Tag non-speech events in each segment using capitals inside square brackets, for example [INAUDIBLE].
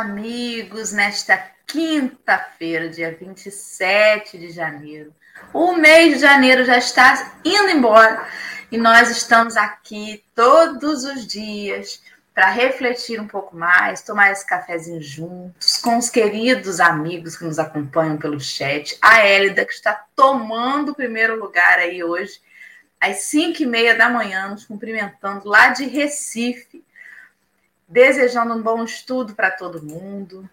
amigos, nesta quinta-feira, dia 27 de janeiro. O mês de janeiro já está indo embora e nós estamos aqui todos os dias para refletir um pouco mais, tomar esse cafezinho juntos com os queridos amigos que nos acompanham pelo chat. A Hélida, que está tomando o primeiro lugar aí hoje, às 5 e meia da manhã, nos cumprimentando lá de Recife desejando um bom estudo para todo mundo,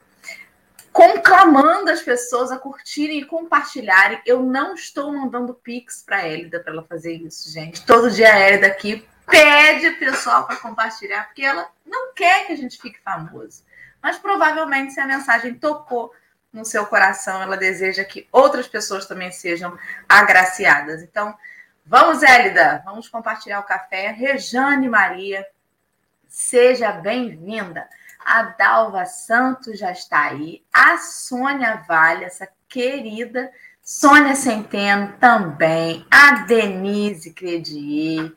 conclamando as pessoas a curtirem e compartilharem. Eu não estou mandando pix para a Hélida para ela fazer isso, gente. Todo dia a Hélida aqui pede o pessoal para compartilhar, porque ela não quer que a gente fique famoso. Mas provavelmente, se a mensagem tocou no seu coração, ela deseja que outras pessoas também sejam agraciadas. Então, vamos, Hélida, vamos compartilhar o café. Rejane Maria, Seja bem-vinda. A Dalva Santos já está aí. A Sônia Vale, essa querida. Sônia Centeno também. A Denise Credier,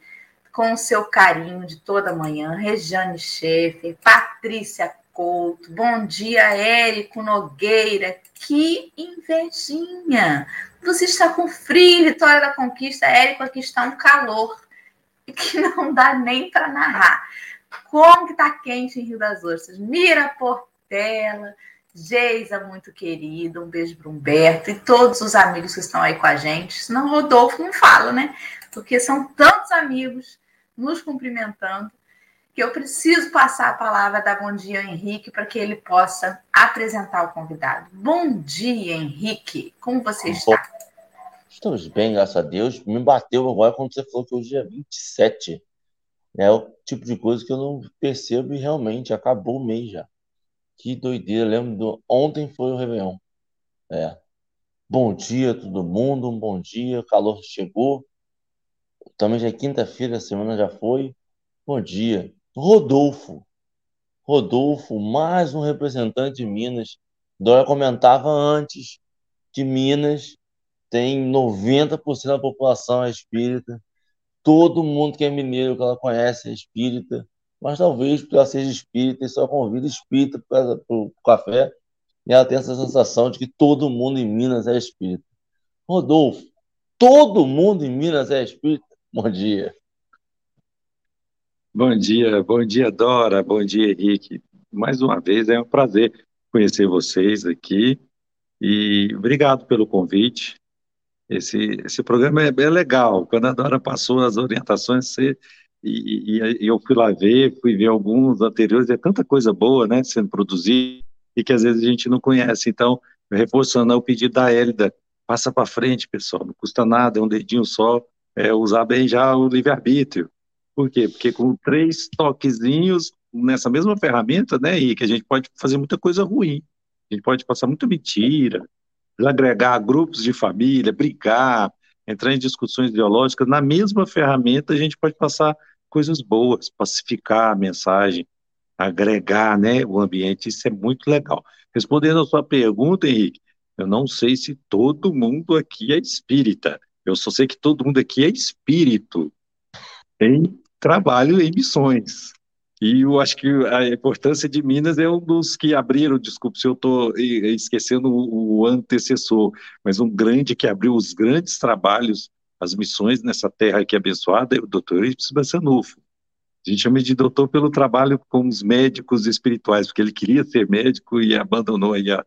com o seu carinho de toda manhã. Rejane Schaefer. Patrícia Couto. Bom dia, Érico Nogueira. Que invejinha! Você está com frio, Vitória da Conquista. Érico, aqui está um calor que não dá nem para narrar. Como que tá quente em Rio das Ostras? Mira Portela, Geisa, muito querida, um beijo para Humberto e todos os amigos que estão aí com a gente. Senão o Rodolfo não fala, né? Porque são tantos amigos nos cumprimentando que eu preciso passar a palavra da Bom Dia Henrique para que ele possa apresentar o convidado. Bom dia, Henrique. Como você está? Estamos bem, graças a Deus. Me bateu agora quando você falou que hoje é 27. É o tipo de coisa que eu não percebo e realmente acabou o mês já. Que doideira, lembro do... Ontem foi o Réveillon. É. Bom dia todo mundo, um bom dia, o calor chegou. Também já é quinta-feira, a semana já foi. Bom dia. Rodolfo. Rodolfo, mais um representante de Minas. Dória comentava antes que Minas tem 90% da população é espírita todo mundo que é mineiro, que ela conhece, é espírita, mas talvez porque ela seja espírita e só convida espírita para o café, e ela tem essa sensação de que todo mundo em Minas é espírita. Rodolfo, todo mundo em Minas é espírita? Bom dia. Bom dia, bom dia, Dora, bom dia, Henrique. Mais uma vez é um prazer conhecer vocês aqui e obrigado pelo convite. Esse, esse programa é, é legal. Quando a Dora passou as orientações, você, e, e, e, eu fui lá ver, fui ver alguns anteriores, é tanta coisa boa, né, sendo produzida, e que às vezes a gente não conhece. Então, reforçando o pedido da Hélida, passa para frente, pessoal, não custa nada, é um dedinho só, é usar bem já o livre-arbítrio. Por quê? Porque com três toquezinhos nessa mesma ferramenta, né, e que a gente pode fazer muita coisa ruim. A gente pode passar muita mentira, agregar grupos de família, brigar, entrar em discussões ideológicas, na mesma ferramenta a gente pode passar coisas boas, pacificar a mensagem, agregar né, o ambiente, isso é muito legal. Respondendo a sua pergunta, Henrique, eu não sei se todo mundo aqui é espírita, eu só sei que todo mundo aqui é espírito em trabalho em missões. E eu acho que a importância de Minas é um dos que abriram, desculpe se eu estou esquecendo o, antecessor, mas um grande que abriu os grandes trabalhos, as missões nessa terra aqui abençoada, é o doutor Ibsen Bassanufo. A gente chama de doutor pelo trabalho com os médicos espirituais, porque ele queria ser médico e abandonou aí a,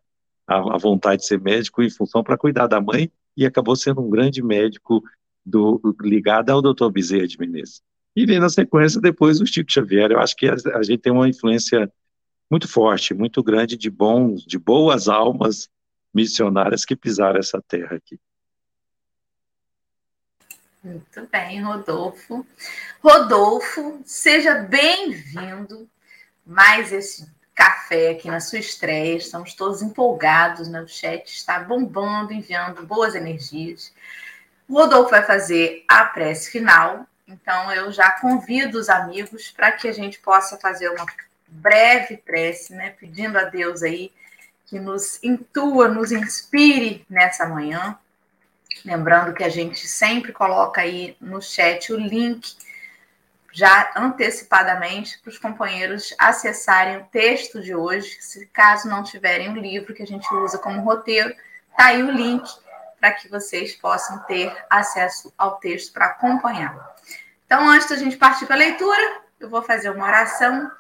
a, a vontade de ser médico em função para cuidar da mãe e acabou sendo um grande médico do, ligado ao doutor Bezerra de Menezes. E vem na sequência depois o Chico Xavier. Eu acho que a, a gente tem uma influência muito forte, muito grande de bons, de boas almas missionárias que pisaram essa terra aqui. Muito bem, Rodolfo. Rodolfo, seja bem-vindo mais esse café aqui na sua estreia. Estamos todos empolgados, né? O chat está bombando, enviando boas energias. O Rodolfo vai fazer a prece final então, eu já convido os amigos para que a gente possa fazer uma breve prece, né? Pedindo a Deus aí que nos intua, nos inspire nessa manhã. Lembrando que a gente sempre coloca aí no chat o link já antecipadamente para os companheiros acessarem o texto de hoje, se caso não tiverem o livro que a gente usa como roteiro, tá aí o link para que vocês possam ter acesso ao texto para acompanhar. Então, antes da gente partir para a leitura, eu vou fazer uma oração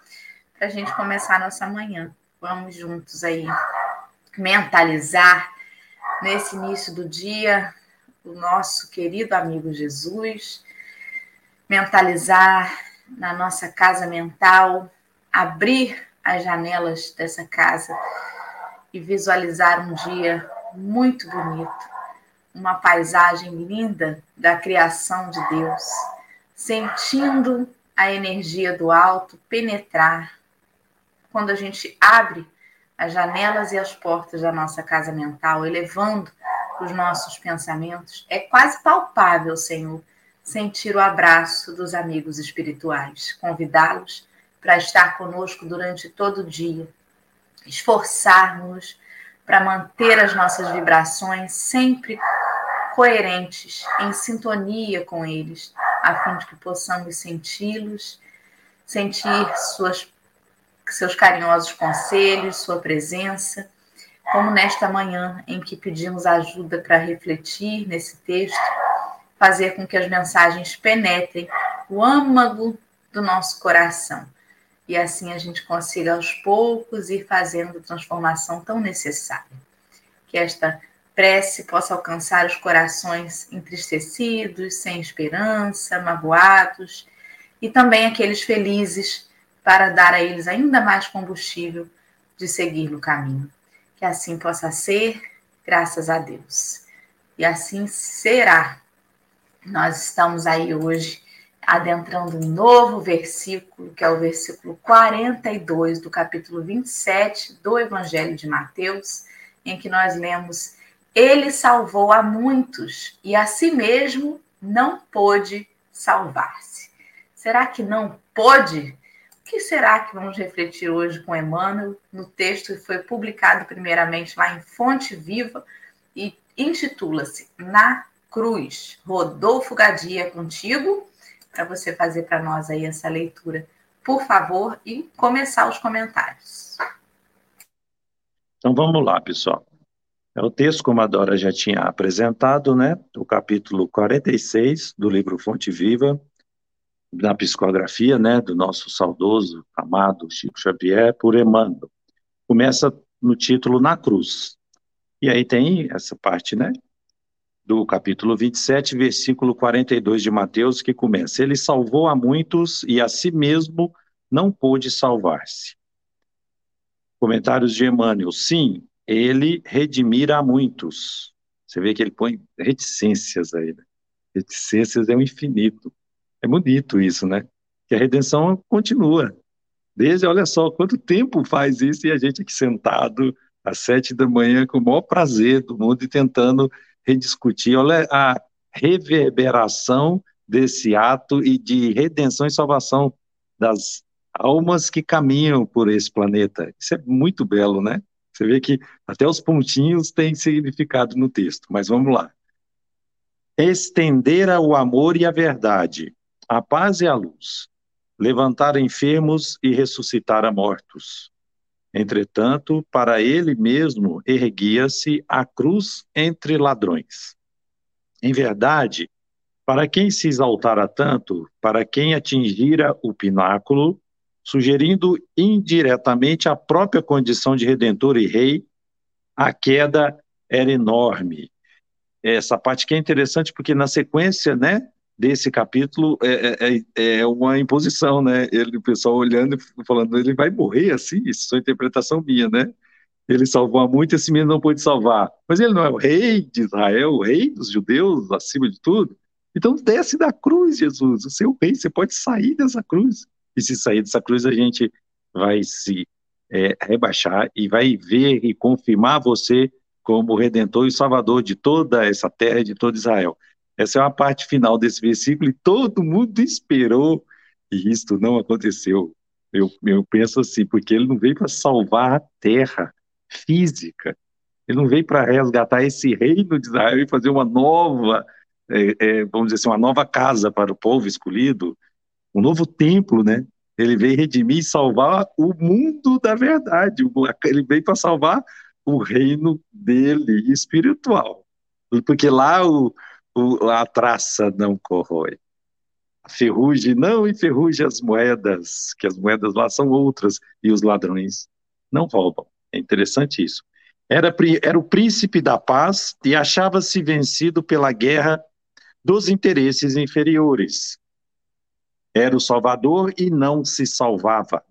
para a gente começar a nossa manhã. Vamos juntos aí mentalizar nesse início do dia o nosso querido amigo Jesus, mentalizar na nossa casa mental, abrir as janelas dessa casa e visualizar um dia muito bonito, uma paisagem linda da criação de Deus, sentindo a energia do alto penetrar. Quando a gente abre as janelas e as portas da nossa casa mental, elevando os nossos pensamentos, é quase palpável, Senhor, sentir o abraço dos amigos espirituais, convidá-los para estar conosco durante todo o dia, esforçarmos para manter as nossas vibrações sempre coerentes, em sintonia com eles, a fim de que possamos senti-los, sentir suas, seus carinhosos conselhos, sua presença, como nesta manhã em que pedimos ajuda para refletir nesse texto, fazer com que as mensagens penetrem o âmago do nosso coração e assim a gente consiga aos poucos ir fazendo a transformação tão necessária. Que esta prece possa alcançar os corações entristecidos, sem esperança, magoados, e também aqueles felizes, para dar a eles ainda mais combustível de seguir no caminho. Que assim possa ser, graças a Deus. E assim será. Nós estamos aí hoje adentrando um novo versículo, que é o versículo 42 do capítulo 27 do Evangelho de Mateus, em que nós lemos ele salvou a muitos e a si mesmo não pôde salvar-se. Será que não pôde? O que será que vamos refletir hoje com Emmanuel no texto que foi publicado primeiramente lá em Fonte Viva e intitula-se Na Cruz. Rodolfo Gadia contigo para você fazer para nós aí essa leitura, por favor, e começar os comentários. Então vamos lá, pessoal. É o texto, como a Dora já tinha apresentado, né? O capítulo 46 do livro Fonte Viva, da psicografia, né? Do nosso saudoso, amado Chico Xavier, por Emmanuel. Começa no título Na Cruz. E aí tem essa parte, né? Do capítulo 27, versículo 42 de Mateus, que começa: Ele salvou a muitos e a si mesmo não pôde salvar-se. Comentários de Emmanuel. Sim, ele redimira a muitos. Você vê que ele põe reticências aí. Né? Reticências é o infinito. É bonito isso, né? Que a redenção continua. Desde, olha só, quanto tempo faz isso e a gente aqui sentado às sete da manhã com o maior prazer do mundo e tentando rediscutir. Olha a reverberação desse ato e de redenção e salvação das almas que caminham por esse planeta. Isso é muito belo, né? Você vê que até os pontinhos têm significado no texto, mas vamos lá. Estender o amor e a verdade, a paz e a luz, levantar enfermos e ressuscitar a mortos. Entretanto, para ele mesmo erguia-se a cruz entre ladrões. Em verdade, para quem se exaltara tanto, para quem atingira o pináculo, sugerindo indiretamente a própria condição de redentor e rei, a queda era enorme. Essa parte que é interessante porque na sequência, né, desse capítulo é, é, é, é uma imposição, né? Ele, o pessoal olhando e falando, ele vai morrer assim? Isso é interpretação minha, né? Ele salvou a muito, esse menino não pôde salvar. Mas ele não é o rei de Israel, o rei dos judeus, acima de tudo. Então desce da cruz, Jesus, o seu rei, você pode sair dessa cruz e se sair dessa cruz, a gente vai se é, rebaixar e vai ver e confirmar você como redentor e salvador de toda essa terra, de todo Israel. Essa é uma parte final desse versículo e todo mundo esperou e isto não aconteceu. Eu, eu penso assim, porque ele não veio para salvar a terra física, ele não veio para resgatar esse reino de Israel e fazer uma nova, é, é, vamos dizer assim, uma nova casa para o povo escolhido, um novo templo, né? Ele veio redimir e salvar o mundo da verdade. Ele veio para salvar o reino dele espiritual. Porque lá o, o, a traça não corrói. A ferrugem não enferruja as moedas, que as moedas lá são outras, e os ladrões não roubam. É interessante isso. Era, era o príncipe da paz e achava-se vencido pela guerra dos interesses inferiores. Era o Salvador e não se salvava.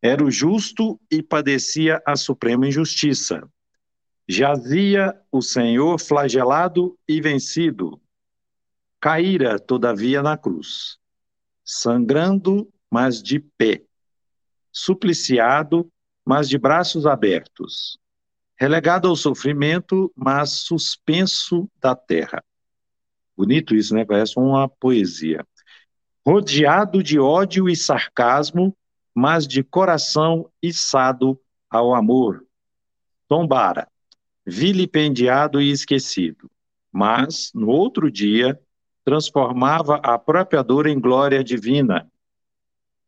Era o justo e padecia a suprema injustiça. Jazia o Senhor flagelado e vencido. Caíra, todavia, na cruz, sangrando, mas de pé, supliciado, mas de braços abertos, relegado ao sofrimento, mas suspenso da terra. Bonito isso, né? Parece uma poesia. Rodeado de ódio e sarcasmo, mas de coração içado ao amor. Tombara, vilipendiado e esquecido. Mas, no outro dia, transformava a própria dor em glória divina.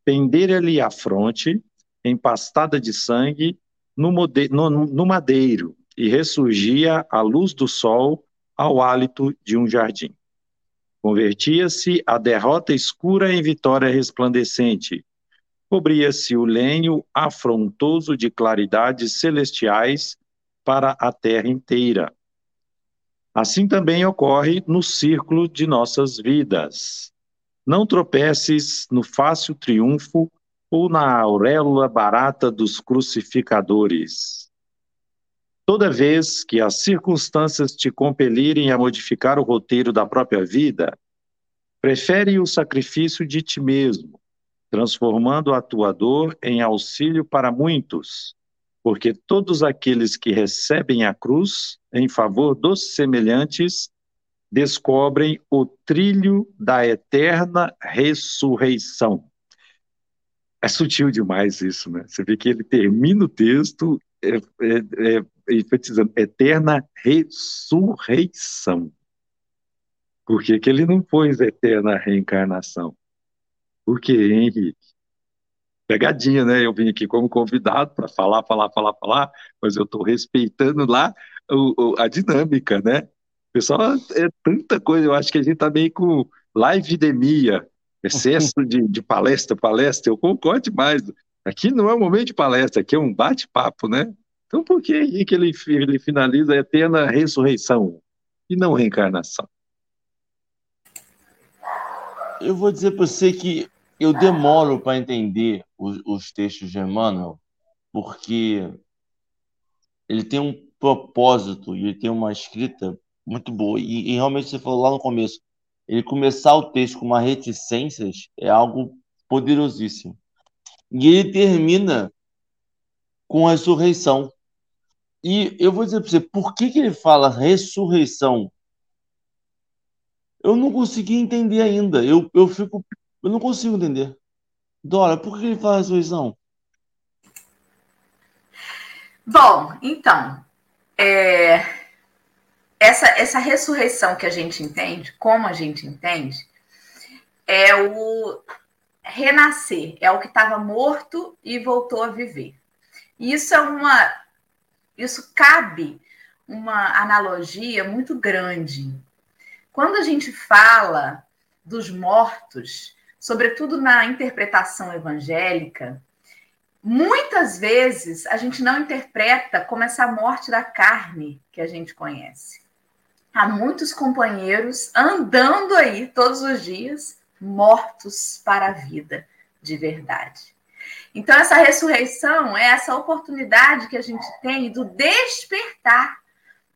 Pendera-lhe a fronte, empastada de sangue, no, no, no madeiro, e ressurgia à luz do sol ao hálito de um jardim. Convertia-se a derrota escura em vitória resplandecente. Cobria-se o lenho afrontoso de claridades celestiais para a terra inteira. Assim também ocorre no círculo de nossas vidas. Não tropeces no fácil triunfo ou na auréola barata dos crucificadores. Toda vez que as circunstâncias te compelirem a modificar o roteiro da própria vida, prefere o sacrifício de ti mesmo, transformando a tua dor em auxílio para muitos, porque todos aqueles que recebem a cruz em favor dos semelhantes descobrem o trilho da eterna ressurreição. É sutil demais isso, né? Você vê que ele termina o texto é, é, é, enfatizando eterna ressurreição. Por que, que ele não pôs eterna reencarnação? Por que, Henrique? pegadinha, né? Eu vim aqui como convidado para falar, falar, falar, falar, mas eu estou respeitando lá o, o, a dinâmica, né? Pessoal, é tanta coisa, eu acho que a gente está meio com live-demia, excesso de, de palestra, palestra, eu concordo demais. Aqui não é um momento de palestra, aqui é um bate-papo, né? Então por que Henrique ele, ele finaliza a eterna ressurreição e não reencarnação? Eu vou dizer para você que eu demoro para entender os, os, textos de Emmanuel, porque ele tem um propósito e ele tem uma escrita muito boa. E, e, realmente você falou lá no começo, ele começar o texto com uma reticências é algo poderosíssimo. E ele termina com a ressurreição. E eu vou dizer para você, por que, que ele fala ressurreição? Eu não consegui entender ainda. Eu, eu fico eu não consigo entender. Dora, por que ele faz ressurreição? Bom, então, é, essa, essa ressurreição que a gente entende, como a gente entende, é o renascer, é o que estava morto e voltou a viver. Isso é uma. Isso cabe uma analogia muito grande. Quando a gente fala dos mortos, sobretudo na interpretação evangélica, muitas vezes a gente não interpreta como essa morte da carne que a gente conhece. Há muitos companheiros andando aí todos os dias, mortos para a vida de verdade. Então, essa ressurreição é essa oportunidade que a gente tem do despertar,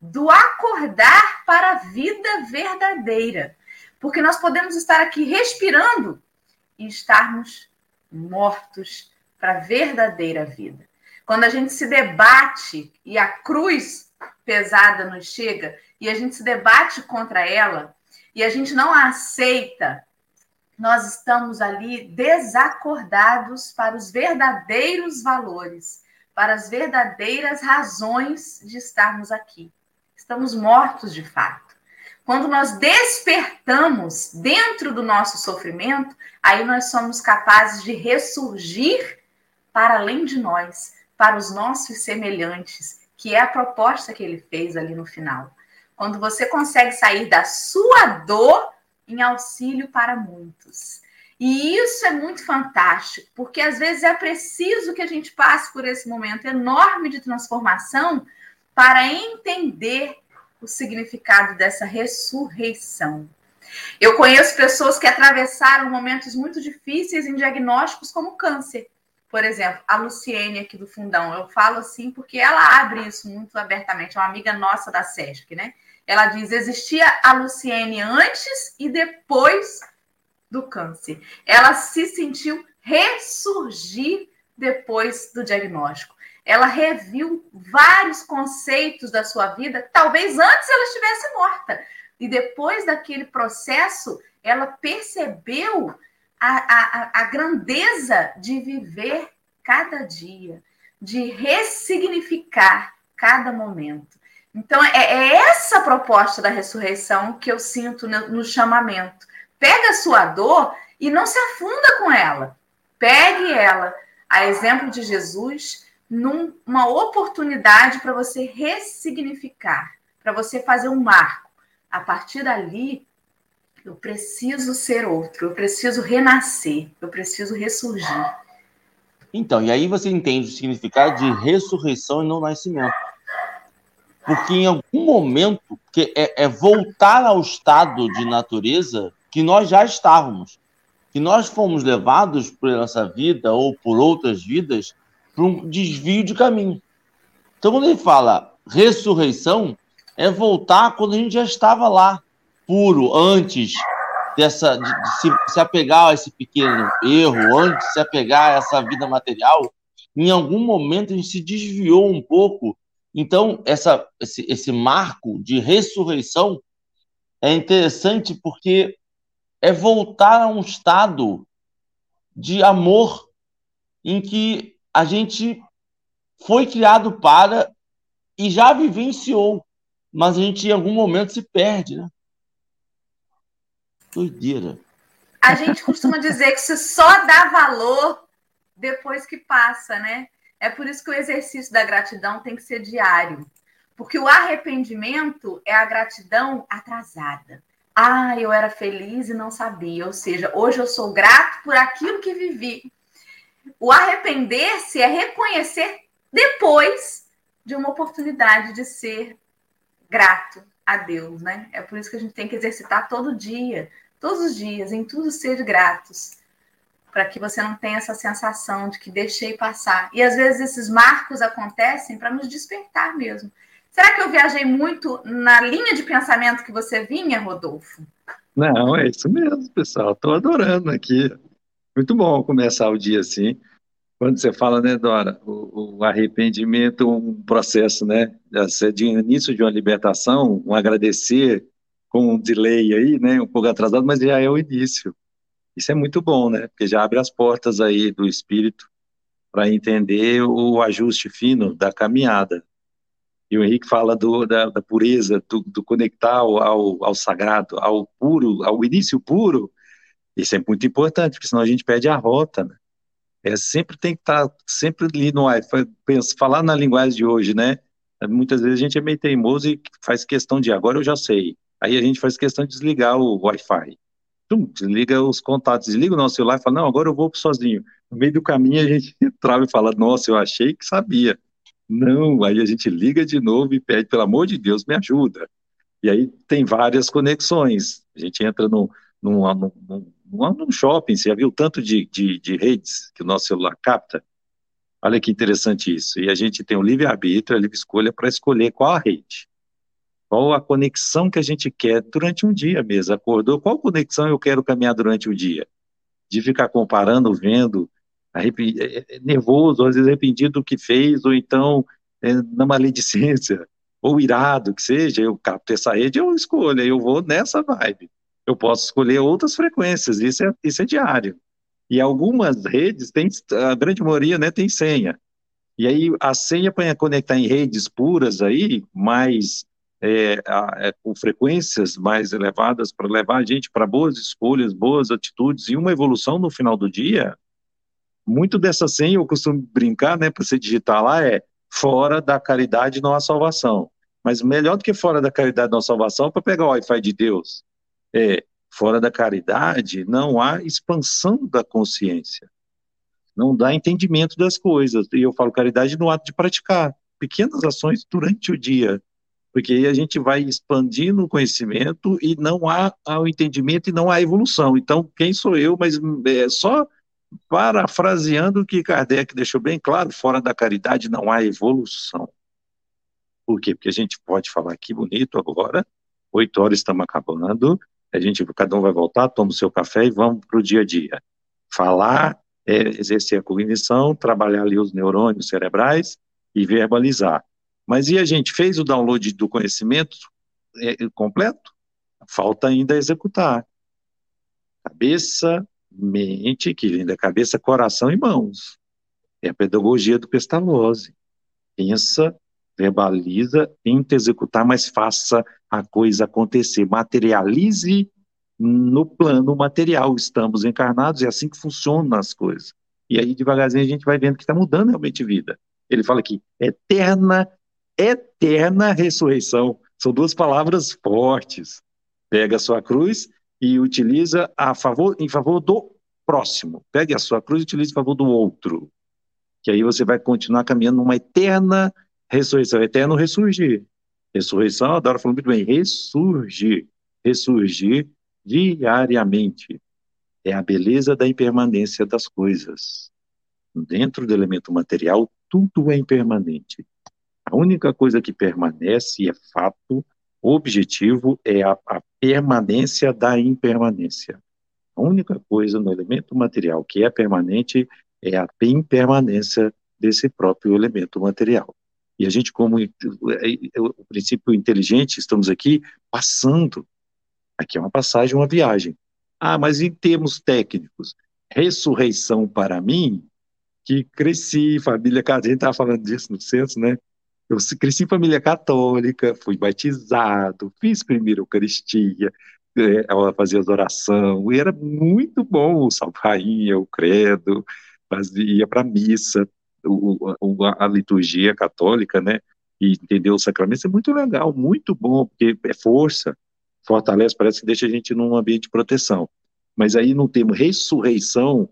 do acordar para a vida verdadeira. Porque nós podemos estar aqui respirando e estarmos mortos para a verdadeira vida. Quando a gente se debate e a cruz pesada nos chega e a gente se debate contra ela e a gente não aceita, nós estamos ali desacordados para os verdadeiros valores, para as verdadeiras razões de estarmos aqui. Estamos mortos de fato. Quando nós despertamos dentro do nosso sofrimento, aí nós somos capazes de ressurgir para além de nós, para os nossos semelhantes, que é a proposta que ele fez ali no final. Quando você consegue sair da sua dor em auxílio para muitos. E isso é muito fantástico, porque às vezes é preciso que a gente passe por esse momento enorme de transformação para entender o significado dessa ressurreição. Eu conheço pessoas que atravessaram momentos muito difíceis em diagnósticos como câncer. Por exemplo, a Luciene aqui do Fundão. Eu falo assim porque ela abre isso muito abertamente. É uma amiga nossa da SESC, né? Ela diz: existia a Luciene antes e depois do câncer. Ela se sentiu ressurgir depois do diagnóstico. Ela reviu vários conceitos da sua vida, talvez antes ela estivesse morta. E depois daquele processo, ela percebeu a, a, a grandeza de viver cada dia, de ressignificar cada momento. Então, é, é essa proposta da ressurreição que eu sinto no, chamamento. Pega a sua dor e não se afunda com ela. Pegue ela, a exemplo de Jesus, numa oportunidade para você ressignificar, para você fazer um marco. A partir dali, eu preciso ser outro, eu preciso renascer, eu preciso ressurgir. Então, e aí você entende o significado de ressurreição e não nascimento. Porque em algum momento, que é, é voltar ao estado de natureza que nós já estávamos, que nós fomos levados por essa vida ou por outras vidas para um desvio de caminho. Então, quando ele fala ressurreição, é voltar quando a gente já estava lá, puro, antes dessa, de, de se, se, apegar a esse pequeno erro, antes de se apegar a essa vida material. Em algum momento a gente se desviou um pouco. Então, essa, esse, esse marco de ressurreição é interessante porque é voltar a um estado de amor em que a gente foi criado para e já vivenciou, mas a gente em algum momento se perde, né? Doideira. A gente costuma dizer que você só dá valor depois que passa, né? É por isso que o exercício da gratidão tem que ser diário. Porque o arrependimento é a gratidão atrasada. Ah, eu era feliz e não sabia. Ou seja, hoje eu sou grato por aquilo que vivi. O arrepender-se é reconhecer depois de uma oportunidade de ser grato a Deus, né? É por isso que a gente tem que exercitar todo dia, todos os dias, em tudo ser gratos, para que você não tenha essa sensação de que deixei passar. E às vezes esses marcos acontecem para nos despertar mesmo. Será que eu viajei muito na linha de pensamento que você vinha, Rodolfo? Não, é isso mesmo, pessoal. Estou adorando aqui. Muito bom começar o dia assim. Quando você fala, né, Dora, o, o arrependimento, um processo, né, de início de uma libertação, um agradecer com um delay aí, né, um pouco atrasado, mas já é o início. Isso é muito bom, né, porque já abre as portas aí do espírito para entender o ajuste fino da caminhada. E o Henrique fala do, da, da pureza, do, do conectar ao, ao, sagrado, ao puro, ao início puro. Isso é muito importante, porque senão a gente perde a rota, né? É, sempre tem que estar tá, sempre ali no pensa, falar na linguagem de hoje, né? Muitas vezes a gente é meio teimoso e faz questão de agora eu já sei. Aí a gente faz questão de desligar o Wi-Fi. Desliga os contatos, desliga o nosso celular e fala, não, agora eu vou sozinho. No meio do caminho a gente [LAUGHS] trava e fala, nossa, eu achei que sabia. Não, aí a gente liga de novo e pede, pelo amor de Deus, me ajuda. E aí tem várias conexões. A gente entra num, num, num, num shopping, você já viu tanto de, de, de redes que o nosso celular capta? Olha que interessante isso. E a gente tem o livre-arbítrio, a livre escolha para escolher qual a rede. Qual a conexão que a gente quer durante um dia mesmo. Acordou? Qual conexão eu quero caminhar durante o dia? De ficar comparando, vendo, é, é, nervoso, às vezes arrependido do que fez, ou então é, na maledicência, [LAUGHS] ou irado, que seja, eu capto essa rede, eu escolho, eu vou nessa vibe. Eu posso escolher outras frequências, isso é, isso é diário. E algumas redes, tem, a grande maioria né, tem senha. E aí a senha para conectar em redes puras aí, mais é, a, é, com frequências mais elevadas para levar a gente para boas escolhas, boas atitudes e uma evolução no final do dia, muito dessa senha eu costumo brincar, né, para você digitar lá, é fora da caridade não há salvação. Mas melhor do que fora da caridade não há salvação, para pegar o Wi-Fi de Deus, é fora da caridade não há expansão da consciência. Não dá entendimento das coisas. E eu falo caridade no ato de praticar pequenas ações durante o dia, porque aí a gente vai expandindo o conhecimento e não há, o entendimento e não há evolução. Então, quem sou eu? Mas é só parafraseando o que Kardec deixou bem claro, fora da caridade não há evolução. Por quê? Porque a gente pode falar aqui bonito agora, oito horas estamos acabando, a gente, cada um vai voltar, toma o seu café e vamos para o dia a dia. Falar, é, exercer a cognição, trabalhar ali os neurônios cerebrais e verbalizar. Mas e a gente fez o download do conhecimento é, completo? Falta ainda executar. Cabeça, mente, que linda cabeça, coração e mãos. É a pedagogia do Pestalozzi. Pensa, verbaliza, tenta executar, mas faça a coisa acontecer. Materialize no plano material. Estamos encarnados, é assim que funcionam as coisas. E aí, devagarzinho, a gente vai vendo que está mudando realmente vida. Ele fala aqui, eterna, eterna ressurreição. São duas palavras fortes. Pega a sua cruz e utiliza a favor, em favor do próximo. Pegue a sua cruz e utilize em favor do outro. Que aí você vai continuar caminhando numa eterna ressurreição, eterno ressurgir. Ressurreição, a Dora falou muito bem, ressurgir. Ressurgir diariamente. É a beleza da impermanência das coisas. Dentro do elemento material, tudo é impermanente. A única coisa que permanece é fato objetivo é a, a permanência da impermanência. A única coisa no elemento material que é permanente é a impermanência desse próprio elemento material. E a gente, como o princípio inteligente, estamos aqui passando. Aqui é uma passagem, uma viagem. Ah, mas em termos técnicos, ressurreição para mim, que cresci, família, a gente estava falando disso no censo, né? Eu cresci em família católica, fui batizado, fiz primeira Eucaristia, é, ela fazia as oração, e era muito bom o Salve Rainha, o Credo, fazia para a missa, o, o, a liturgia católica, né? E entender os sacramentos é muito legal, muito bom, porque é força, fortalece, parece que deixa a gente num ambiente de proteção. Mas aí no termo ressurreição,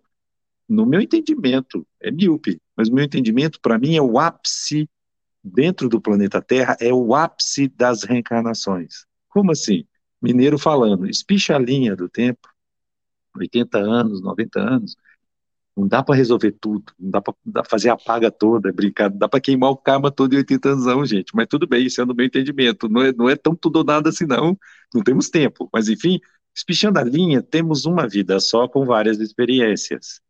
no meu entendimento, é míope, mas o meu entendimento, para mim, é o ápice dentro do planeta Terra é o ápice das reencarnações. Como assim? Mineiro falando, espicha a linha do tempo, 80 anos, 90 anos, não dá para resolver tudo, não dá para fazer a paga toda, brincar, não dá para queimar o karma todo em 80 anos, não, gente. Mas tudo bem, isso é no meu entendimento. Não é, não é tão tudo ou nada assim, não. Não temos tempo. Mas, enfim, espichando a linha, temos uma vida só com várias experiências.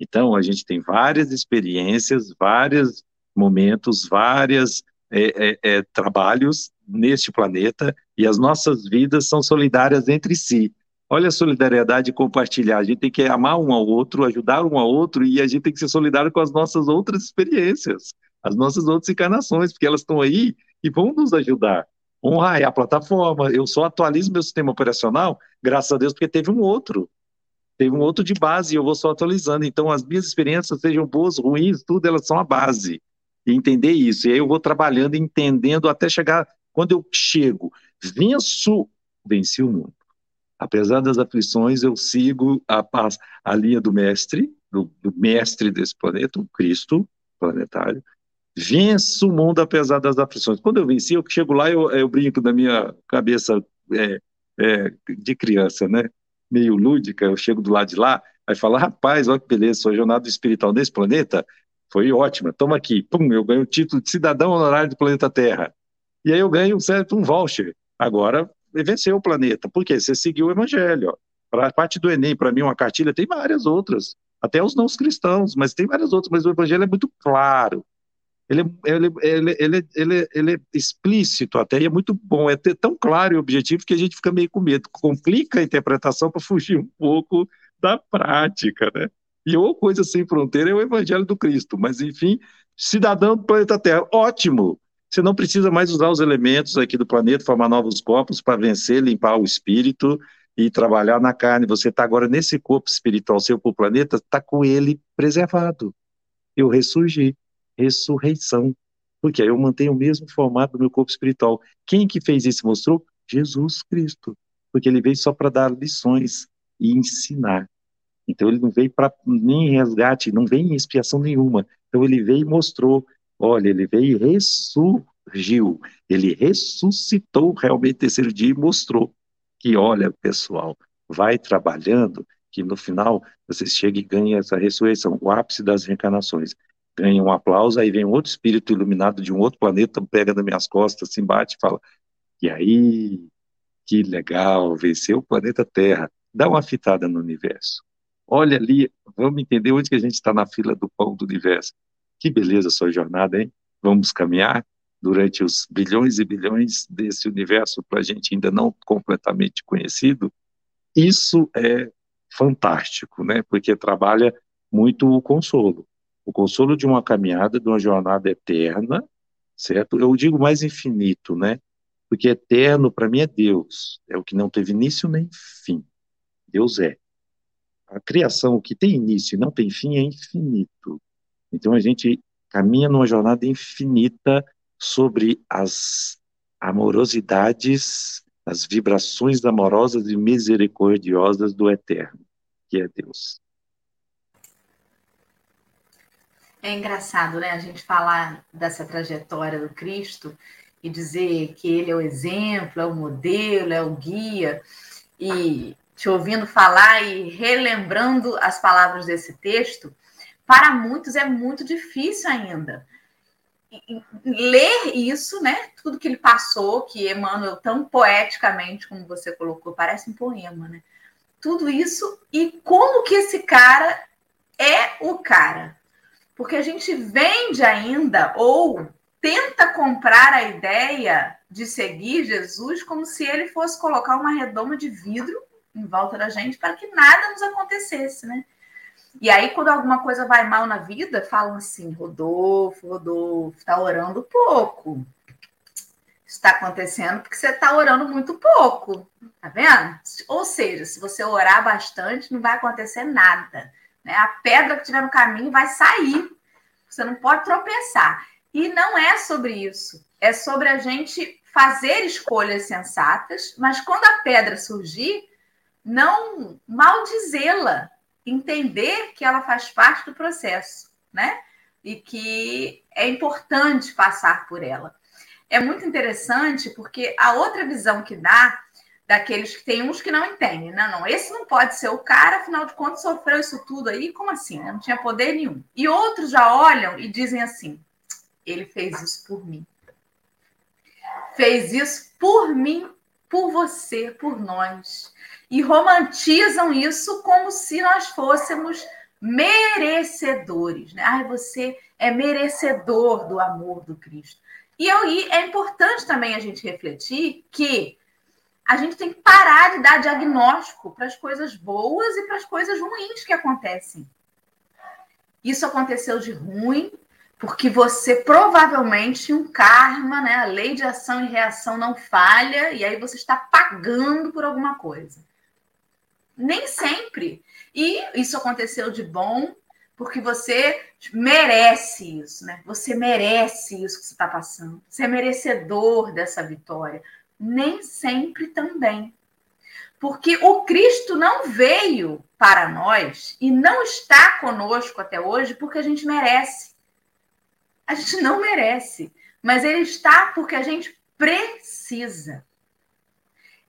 Então, a gente tem várias experiências, várias momentos, vários é, é, é, trabalhos neste planeta e as nossas vidas são solidárias entre si. Olha a solidariedade e compartilhar. A gente tem que amar um ao outro, ajudar um ao outro e a gente tem que ser solidário com as nossas outras experiências, as nossas outras encarnações, porque elas estão aí e vão nos ajudar. Honrar é a plataforma. Eu só atualizo meu sistema operacional, graças a Deus, porque teve um outro. Teve um outro de base e eu vou só atualizando. Então, as minhas experiências, sejam boas, ruins, tudo, elas são a base e entender isso. E aí eu vou trabalhando, entendendo, até chegar, quando eu chego, venço, venci o mundo. Apesar das aflições, eu sigo a, a, a linha do mestre, do, do, mestre desse planeta, o Cristo planetário, venço o mundo apesar das aflições. Quando eu venci, eu chego lá, eu, eu brinco da minha cabeça é, é, de criança, né? Meio lúdica, eu chego do lado de lá, aí falo, rapaz, olha que beleza, sua jornada espiritual nesse planeta foi ótima. Toma aqui, pum, eu ganho o título de cidadão honorário do planeta Terra. E aí eu ganho certo um voucher. Agora venceu o planeta. Por quê? Você seguiu o evangelho. Para a parte do Enem, para mim, uma cartilha, tem várias outras. Até os não cristãos, mas tem várias outras. Mas o evangelho é muito claro. Ele, ele, ele, ele, ele, ele é explícito até, e é muito bom. É tão claro e objetivo que a gente fica meio com medo. Complica a interpretação para fugir um pouco da prática, né? E ou coisa sem fronteira é o evangelho do Cristo. Mas, enfim, cidadão do planeta Terra, ótimo. Você não precisa mais usar os elementos aqui do planeta, formar novos corpos para vencer, limpar o espírito e trabalhar na carne. Você está agora nesse corpo espiritual seu para o planeta, está com ele preservado. Eu ressurgi, ressurreição. Porque aí eu mantenho o mesmo formato do meu corpo espiritual. Quem que fez isso mostrou? Jesus Cristo. Porque ele veio só para dar lições e ensinar. Então ele não veio para nem resgate, não veio em expiação nenhuma. Então ele veio e mostrou, olha, ele veio e ressurgiu, ele ressuscitou realmente terceiro dia e mostrou que, olha, pessoal, vai trabalhando, que no final você chega e ganha essa ressurreição, o ápice das reencarnações. Ganha um aplauso, aí vem outro espírito iluminado de um outro planeta, pega nas minhas costas, se bate e fala, e aí, que legal, venceu o planeta Terra. Dá uma fitada no universo. Olha ali, vamos entender onde que a gente está na fila do pão do universo. Que beleza a sua jornada, hein? Vamos caminhar durante os bilhões e bilhões desse universo para a gente ainda não completamente conhecido. Isso é fantástico, né? Porque trabalha muito o consolo. O consolo de uma caminhada, de uma jornada eterna, certo? Eu digo mais infinito, né? Porque eterno para mim é Deus, é o que não teve início nem fim. Deus é. A criação, que tem início e não tem fim, é infinito. Então a gente caminha numa jornada infinita sobre as amorosidades, as vibrações amorosas e misericordiosas do Eterno, que é Deus. É engraçado, né, a gente falar dessa trajetória do Cristo e dizer que ele é o exemplo, é o modelo, é o guia, e te ouvindo falar e relembrando as palavras desse texto, para muitos é muito difícil ainda. Ler isso, né? Tudo que ele passou, que Emmanuel tão poeticamente, como você colocou, parece um poema, né? Tudo isso e como que esse cara é o cara. Porque a gente vende ainda ou tenta comprar a ideia de seguir Jesus como se ele fosse colocar uma redoma de vidro em volta da gente para que nada nos acontecesse, né? E aí, quando alguma coisa vai mal na vida, falam assim: Rodolfo, Rodolfo, está orando pouco. Está acontecendo porque você está orando muito pouco, tá vendo? Ou seja, se você orar bastante, não vai acontecer nada. Né? A pedra que tiver no caminho vai sair. Você não pode tropeçar. E não é sobre isso. É sobre a gente fazer escolhas sensatas, mas quando a pedra surgir, não maldizê-la, entender que ela faz parte do processo, né? E que é importante passar por ela. É muito interessante porque a outra visão que dá daqueles que tem uns que não entendem, não, não, esse não pode ser o cara, afinal de contas sofreu isso tudo aí, como assim? Né? Não tinha poder nenhum. E outros já olham e dizem assim: ele fez isso por mim. Fez isso por mim, por você, por nós e romantizam isso como se nós fôssemos merecedores. Né? Ai, você é merecedor do amor do Cristo. E aí é importante também a gente refletir que a gente tem que parar de dar diagnóstico para as coisas boas e para as coisas ruins que acontecem. Isso aconteceu de ruim, porque você provavelmente um karma, né? A lei de ação e reação não falha, e aí você está pagando por alguma coisa. Nem sempre. E isso aconteceu de bom, porque você merece isso, né? Você merece isso que você está passando. Você é merecedor dessa vitória. Nem sempre também. Porque o Cristo não veio para nós e não está conosco até hoje porque a gente merece. A gente não merece, mas ele está porque a gente precisa.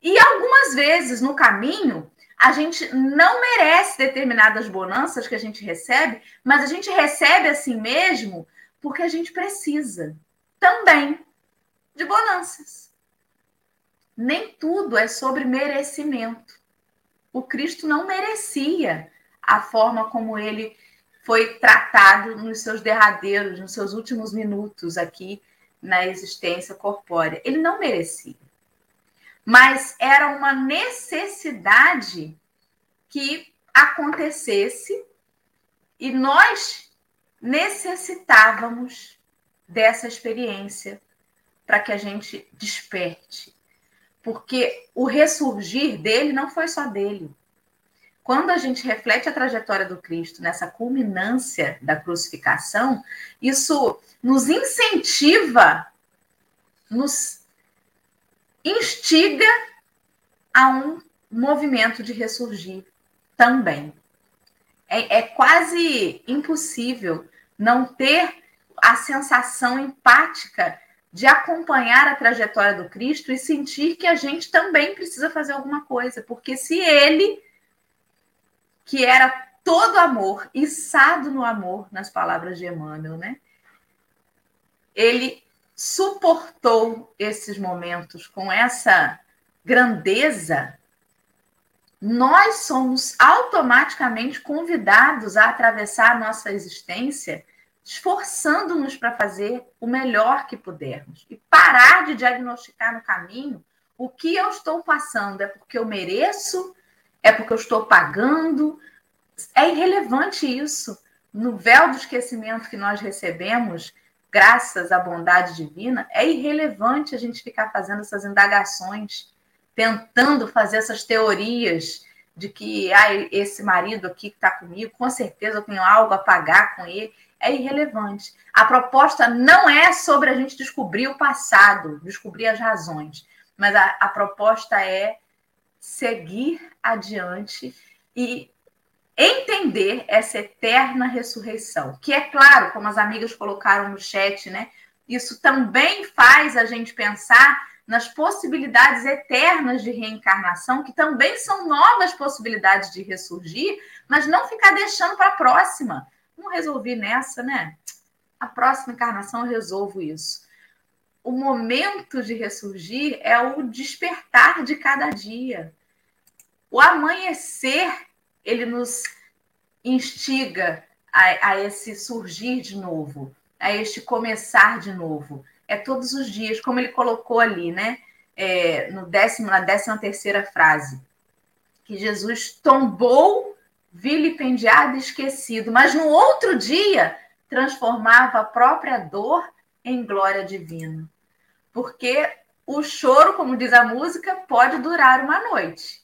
E algumas vezes no caminho, a gente não merece determinadas bonanças que a gente recebe, mas a gente recebe assim mesmo porque a gente precisa também de bonanças. Nem tudo é sobre merecimento. O Cristo não merecia a forma como ele foi tratado nos seus derradeiros, nos seus últimos minutos aqui na existência corpórea. Ele não merecia mas era uma necessidade que acontecesse e nós necessitávamos dessa experiência para que a gente desperte. Porque o ressurgir dele não foi só dele. Quando a gente reflete a trajetória do Cristo nessa culminância da crucificação, isso nos incentiva, nos instiga a um movimento de ressurgir também. É, é quase impossível não ter a sensação empática de acompanhar a trajetória do Cristo e sentir que a gente também precisa fazer alguma coisa, porque se ele, que era todo amor, içado no amor, nas palavras de Emmanuel, né? Ele suportou esses momentos com essa grandeza, nós somos automaticamente convidados a atravessar a nossa existência esforçando-nos para fazer o melhor que pudermos e parar de diagnosticar no caminho o que eu estou passando é porque eu mereço, é porque eu estou pagando. É irrelevante isso. No véu do esquecimento que nós recebemos, graças à bondade divina, é irrelevante a gente ficar fazendo essas indagações, tentando fazer essas teorias de que ah, esse marido aqui que está comigo, com certeza eu tenho algo a pagar com ele é irrelevante. A proposta não é sobre a gente descobrir o passado, descobrir as razões, mas a, a proposta é seguir adiante e entender essa eterna ressurreição, que é claro, como as amigas colocaram no chat, né? Isso também faz a gente pensar nas possibilidades eternas de reencarnação, que também são novas possibilidades de ressurgir, mas não ficar deixando para a próxima não resolvi nessa, né? A próxima encarnação eu resolvo isso. O momento de ressurgir é o despertar de cada dia. O amanhecer, ele nos instiga a, a esse surgir de novo, a este começar de novo. É todos os dias, como ele colocou ali, né? É, no décimo, na décima terceira frase, que Jesus tombou vilipendiado e esquecido, mas no outro dia transformava a própria dor em glória divina. Porque o choro, como diz a música, pode durar uma noite,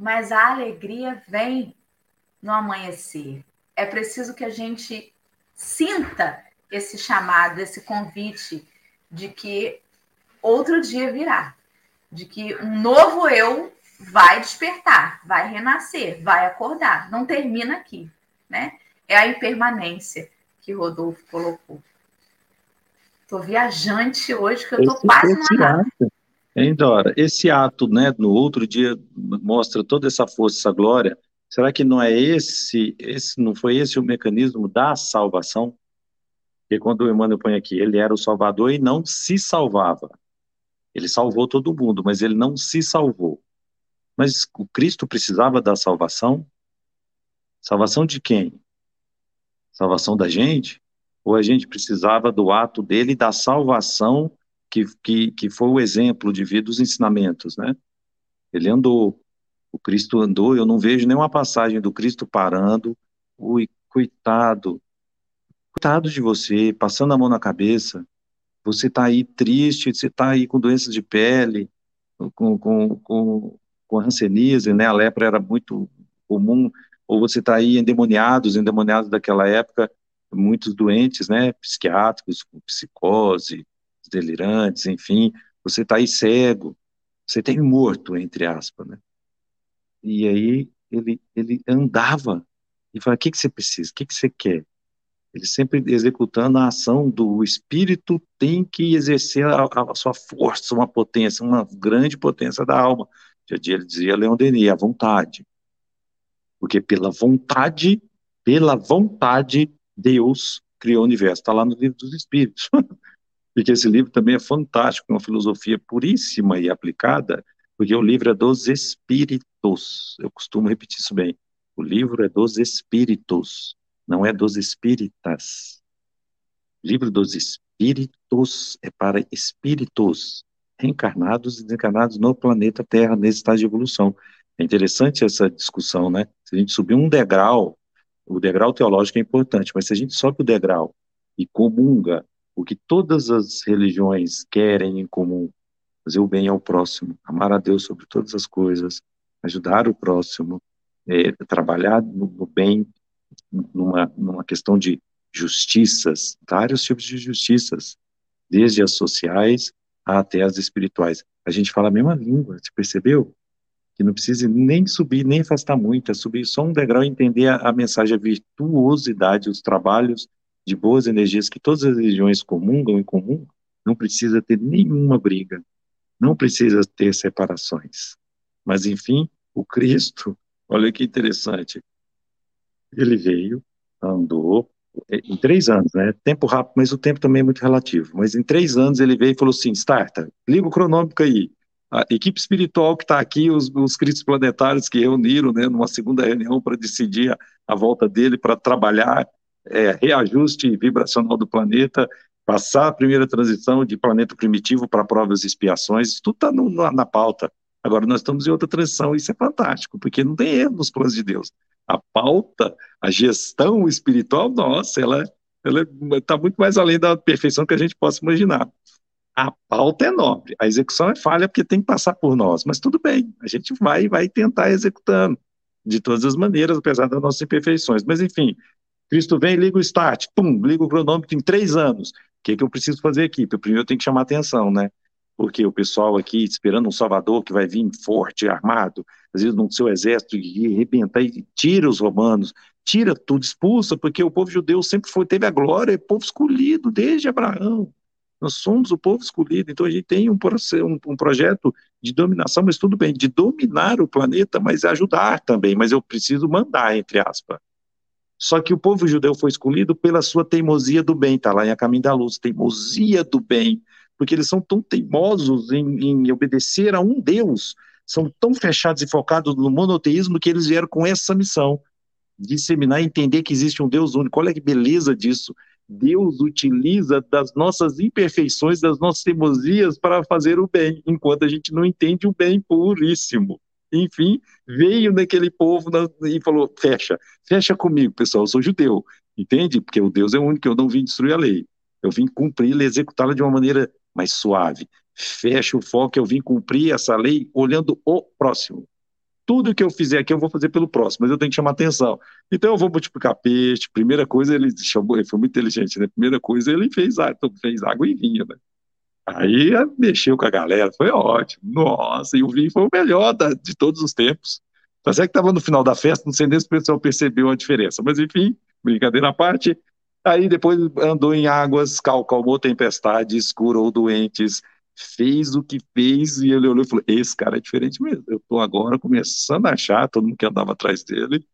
mas a alegria vem no amanhecer. É preciso que a gente sinta esse chamado, esse convite de que outro dia virá, de que um novo eu vai despertar, vai renascer, vai acordar. Não termina aqui, né? É a impermanência que Rodolfo colocou. Estou viajante hoje, que eu estou quase na Hein, Dora? Esse ato, né, no outro dia, mostra toda essa força, essa glória. Será que não é esse, esse não foi esse o mecanismo da salvação? Porque quando o Emmanuel põe aqui, ele era o salvador e não se salvava. Ele salvou todo mundo, mas ele não se salvou. Mas o Cristo precisava da salvação? Salvação de quem? Salvação da gente? Ou a gente precisava do ato dele da salvação que, que, que foi o exemplo de vida dos ensinamentos, né? Ele andou, o Cristo andou, eu não vejo nenhuma passagem do Cristo parando, ui, coitado, coitado de você, passando a mão na cabeça, você está aí triste, você está aí com doenças de pele, com, com, com, com hanseníase, né, a lepra era muito comum, ou você está aí endemoniados, endemoniados daquela época, muitos doentes, né, psiquiátricos, com psicose, delirantes, enfim, você está aí cego, você tem morto, entre aspas, né, e aí ele, ele andava e falava, o que, que você precisa, o que, que você quer? Ele sempre executando a ação do espírito tem que exercer a, a sua força, uma potência, uma grande potência da alma. Já ele dizia Leon Denis, a vontade. Porque pela vontade, pela vontade, Deus criou o universo. Está lá no livro dos Espíritos. [LAUGHS] porque esse livro também é fantástico, uma filosofia puríssima e aplicada, porque o livro é dos espíritos. Eu costumo repetir isso bem. O livro é dos espíritos, não é dos espíritas. O livro dos espíritos é para espíritos reencarnados e desencarnados no planeta Terra, nesse estágio de evolução. É interessante essa discussão, né? Se a gente subir um degrau, o degrau teológico é importante, mas se a gente sobe o degrau e comunga o que todas as religiões querem em comum, fazer o bem ao próximo, amar a Deus sobre todas as coisas, ajudar o próximo, é, trabalhar no, no, bem, numa, numa questão de justiças, vários tipos de justiças, desde as sociais até as espirituais. A gente fala a mesma língua, você percebeu? Que não precisa nem subir, nem afastar muito, é subir só um degrau e entender a, a mensagem, a virtuosidade, os trabalhos de boas energias que todas as religiões comungam em comum, não precisa ter nenhuma briga, não precisa ter separações. Mas, enfim, o Cristo, [LAUGHS] olha que interessante, ele veio, andou, em três anos, né? Tempo rápido, mas o tempo também é muito relativo. Mas em três anos ele veio e falou assim: starta, liga o cronômetro aí. A equipe espiritual que está aqui, os, os críticos planetários que reuniram, né, numa segunda reunião para decidir a, a, volta dele, para trabalhar é, reajuste vibracional do planeta, passar a primeira transição de planeta primitivo para provas e expiações, isso tudo está na, na pauta. Agora nós estamos em outra transição, isso é fantástico, porque não tem erro nos planos de Deus a pauta, a gestão espiritual, nossa, ela está muito mais além da perfeição que a gente possa imaginar. A pauta é nobre, a execução é falha porque tem que passar por nós, mas tudo bem, a gente vai vai tentar executando de todas as maneiras, apesar das nossas imperfeições. Mas enfim, Cristo vem, liga o start, pum, liga o cronômetro em três anos. O que, que eu preciso fazer aqui? Primeiro eu tenho que chamar atenção, né? porque o pessoal aqui esperando um Salvador que vai vir forte, armado, às vezes no seu exército, e arrebentar e tira os romanos, tira tudo, expulsa, porque o povo judeu sempre foi, teve a glória, é povo escolhido desde Abraão. Nós somos o povo escolhido, então a gente tem um, um, um projeto de dominação, mas tudo bem, de dominar o planeta, mas ajudar também, mas eu preciso mandar, entre aspas. Só que o povo judeu foi escolhido pela sua teimosia do bem, está lá em A Caminho da Luz, teimosia do bem porque eles são tão teimosos em, em obedecer a um Deus, são tão fechados e focados no monoteísmo que eles vieram com essa missão, disseminar e entender que existe um Deus único. Olha que beleza disso. Deus utiliza das nossas imperfeições, das nossas teimosias para fazer o bem, enquanto a gente não entende o bem puríssimo. Enfim, veio naquele povo e falou: fecha, fecha comigo, pessoal, eu sou judeu, entende? Porque o Deus é único, eu não vim destruir a lei. Eu vim cumpri-la e executá-la de uma maneira mais suave. Fecha o foco, eu vim cumprir essa lei olhando o próximo. Tudo que eu fizer aqui eu vou fazer pelo próximo, mas eu tenho que chamar atenção. Então eu vou multiplicar peixe. Primeira coisa, ele chamou, ele foi muito inteligente, né? Primeira coisa, ele fez, fez água e vinho, né? Aí mexeu com a galera, foi ótimo. Nossa, e o vinho foi o melhor da, de todos os tempos. Tá certo que estava no final da festa, não sei nem se o pessoal percebeu a diferença, mas enfim, brincadeira à parte, Aí depois andou em águas, calcalmou tempestades, curou doentes, fez o que fez, e ele olhou e falou: Esse cara é diferente mesmo. Eu estou agora começando a achar, todo mundo que andava atrás dele,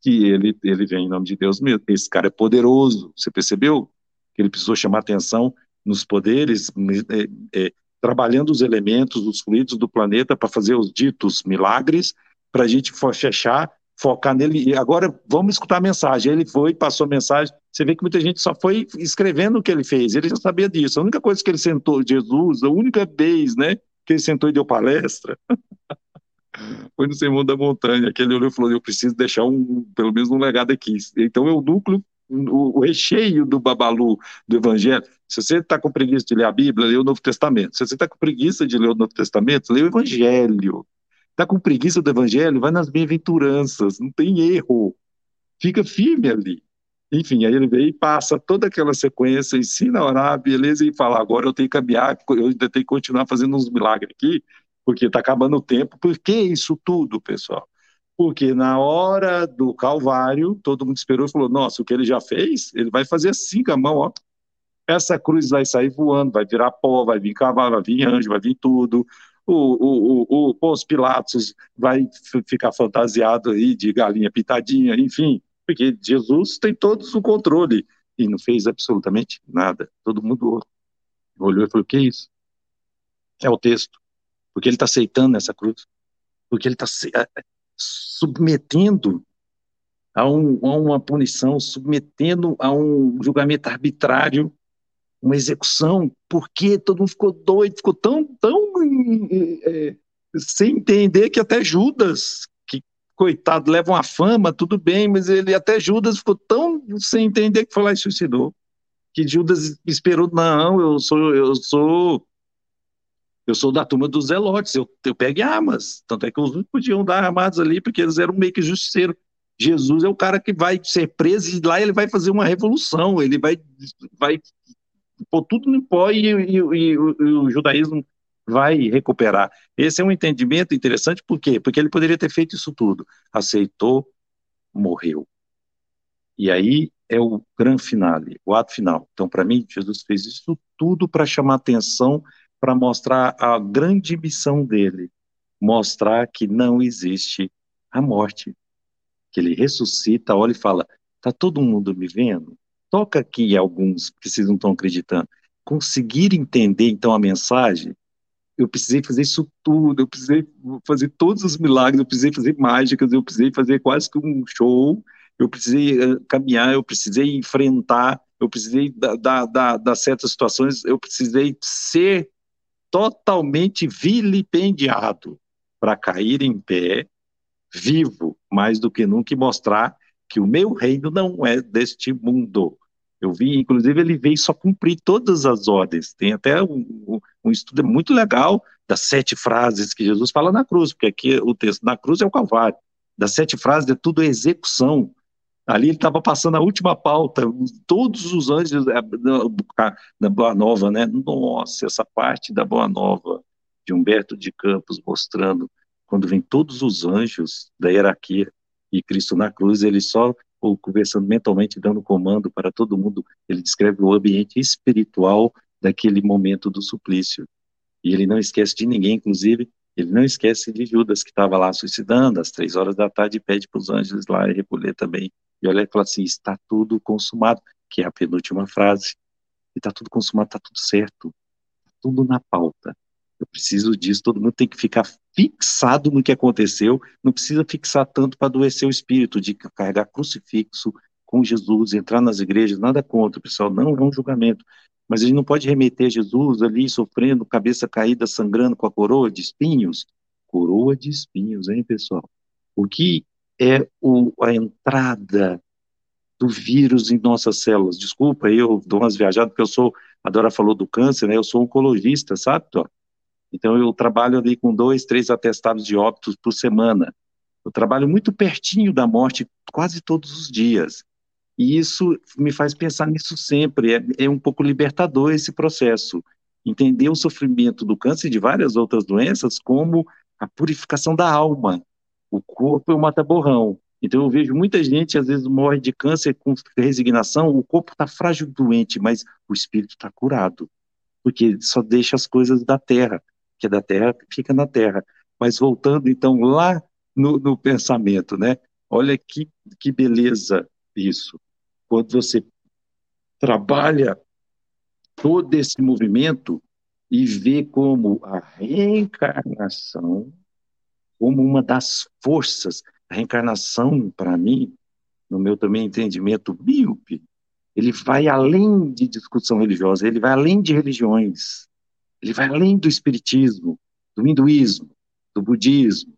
que ele, ele vem em nome de Deus mesmo. Esse cara é poderoso. Você percebeu? Que ele precisou chamar atenção nos poderes, é, é, trabalhando os elementos, os fluidos do planeta para fazer os ditos milagres, para a gente fechar focar nele. E agora vamos escutar a mensagem. Ele foi, passou a mensagem. Você vê que muita gente só foi escrevendo o que ele fez. Ele já sabia disso. A única coisa que ele sentou, Jesus, a única vez, né, que ele sentou e deu palestra, [LAUGHS] foi no Sermão da Montanha, que ele olhou e falou: Eu preciso deixar um, pelo menos um legado aqui. Então é o núcleo, o, o recheio do babalu do Evangelho. Se você está com preguiça de ler a Bíblia, lê o Novo Testamento. Se você está com preguiça de ler o Novo Testamento, lê o Evangelho. Está com preguiça do evangelho? Vai nas bem-aventuranças, não tem erro. Fica firme ali. Enfim, aí ele veio e passa toda aquela sequência, ensina a orar, beleza, e fala: agora eu tenho que caminhar, eu ainda tenho que continuar fazendo uns milagres aqui, porque está acabando o tempo. Por que isso tudo, pessoal? Porque na hora do Calvário, todo mundo esperou e falou: nossa, o que ele já fez, ele vai fazer assim com a mão, ó. Essa cruz vai sair voando, vai virar pó, vai vir cavalo, vai vir anjo, vai vir tudo o, o, o, o Pilatos vai ficar fantasiado aí de galinha pitadinha, enfim, porque Jesus tem todos o controle e não fez absolutamente nada. Todo mundo olhou e falou: o que é isso? É o texto. Porque ele está aceitando essa cruz. Porque ele está submetendo a, um, a, uma punição, submetendo a um julgamento arbitrário uma execução, porque todo mundo ficou doido, ficou tão, tão é, sem entender que até Judas, que coitado, leva uma fama, tudo bem, mas ele até Judas ficou tão sem entender que foi lá e suicidou. que Judas esperou, não, eu sou, eu sou, eu sou da turma dos zelotes, eu, eu pego armas. Tanto é que os podiam dar armados ali, porque eles eram meio que justiceiros. Jesus é o cara que vai ser preso e lá ele vai fazer uma revolução, ele vai, vai pôr tudo no pó e, e, e, e o judaísmo vai recuperar. Esse é um entendimento interessante, por quê? Porque ele poderia ter feito isso tudo. Aceitou, morreu. E aí é o grande finale, o ato final. Então, para mim, Jesus fez isso tudo para chamar atenção, para mostrar a grande missão dele, mostrar que não existe a morte, que ele ressuscita, olha e fala: "Tá todo mundo me vendo? Toca aqui alguns que vocês não estão acreditando. Conseguir entender então a mensagem eu precisei fazer isso tudo, eu precisei fazer todos os milagres, eu precisei fazer mágicas, eu precisei fazer quase que um show, eu precisei uh, caminhar, eu precisei enfrentar, eu precisei dar, dar, dar certas situações, eu precisei ser totalmente vilipendiado para cair em pé, vivo, mais do que nunca, e mostrar que o meu reino não é deste mundo. Eu vi, inclusive, ele veio só cumprir todas as ordens. Tem até um, um estudo muito legal das sete frases que Jesus fala na cruz, porque aqui o texto na cruz é o Calvário. Das sete frases é tudo execução. Ali ele estava passando a última pauta, todos os anjos é, da Boa Nova, né? Nossa, essa parte da Boa Nova de Humberto de Campos mostrando quando vem todos os anjos da hierarquia e Cristo na cruz, ele só conversando mentalmente, dando comando para todo mundo, ele descreve o ambiente espiritual daquele momento do suplício. E ele não esquece de ninguém, inclusive, ele não esquece de Judas, que estava lá suicidando, às três horas da tarde, e pede para os anjos lá recolher também. E olha e fala assim: está tudo consumado, que é a penúltima frase. Está tudo consumado, está tudo certo, tá tudo na pauta. Eu preciso disso, todo mundo tem que ficar fixado no que aconteceu, não precisa fixar tanto para adoecer o espírito, de carregar crucifixo com Jesus, entrar nas igrejas, nada contra, pessoal, não é um julgamento, mas a gente não pode remeter Jesus ali sofrendo, cabeça caída, sangrando com a coroa de espinhos. Coroa de espinhos, hein, pessoal? O que é o, a entrada do vírus em nossas células? Desculpa, eu dou umas viajadas, porque eu sou, a Dora falou do câncer, né? Eu sou oncologista, sabe, Dora? Então, eu trabalho ali com dois, três atestados de óbitos por semana. Eu trabalho muito pertinho da morte quase todos os dias. E isso me faz pensar nisso sempre. É, é um pouco libertador esse processo. Entender o sofrimento do câncer e de várias outras doenças como a purificação da alma. O corpo é um mata-borrão. Então eu vejo muita gente, às vezes, morre de câncer com resignação, o corpo está frágil doente, mas o espírito está curado, porque só deixa as coisas da terra que é da terra, fica na terra. Mas voltando, então, lá no, no pensamento, né? Olha que, que beleza isso. Quando você trabalha todo esse movimento e vê como a reencarnação, como uma das forças, a reencarnação, para mim, no meu também entendimento míope, ele vai além de discussão religiosa, ele vai além de religiões. Ele vai além do espiritismo, do hinduísmo, do budismo,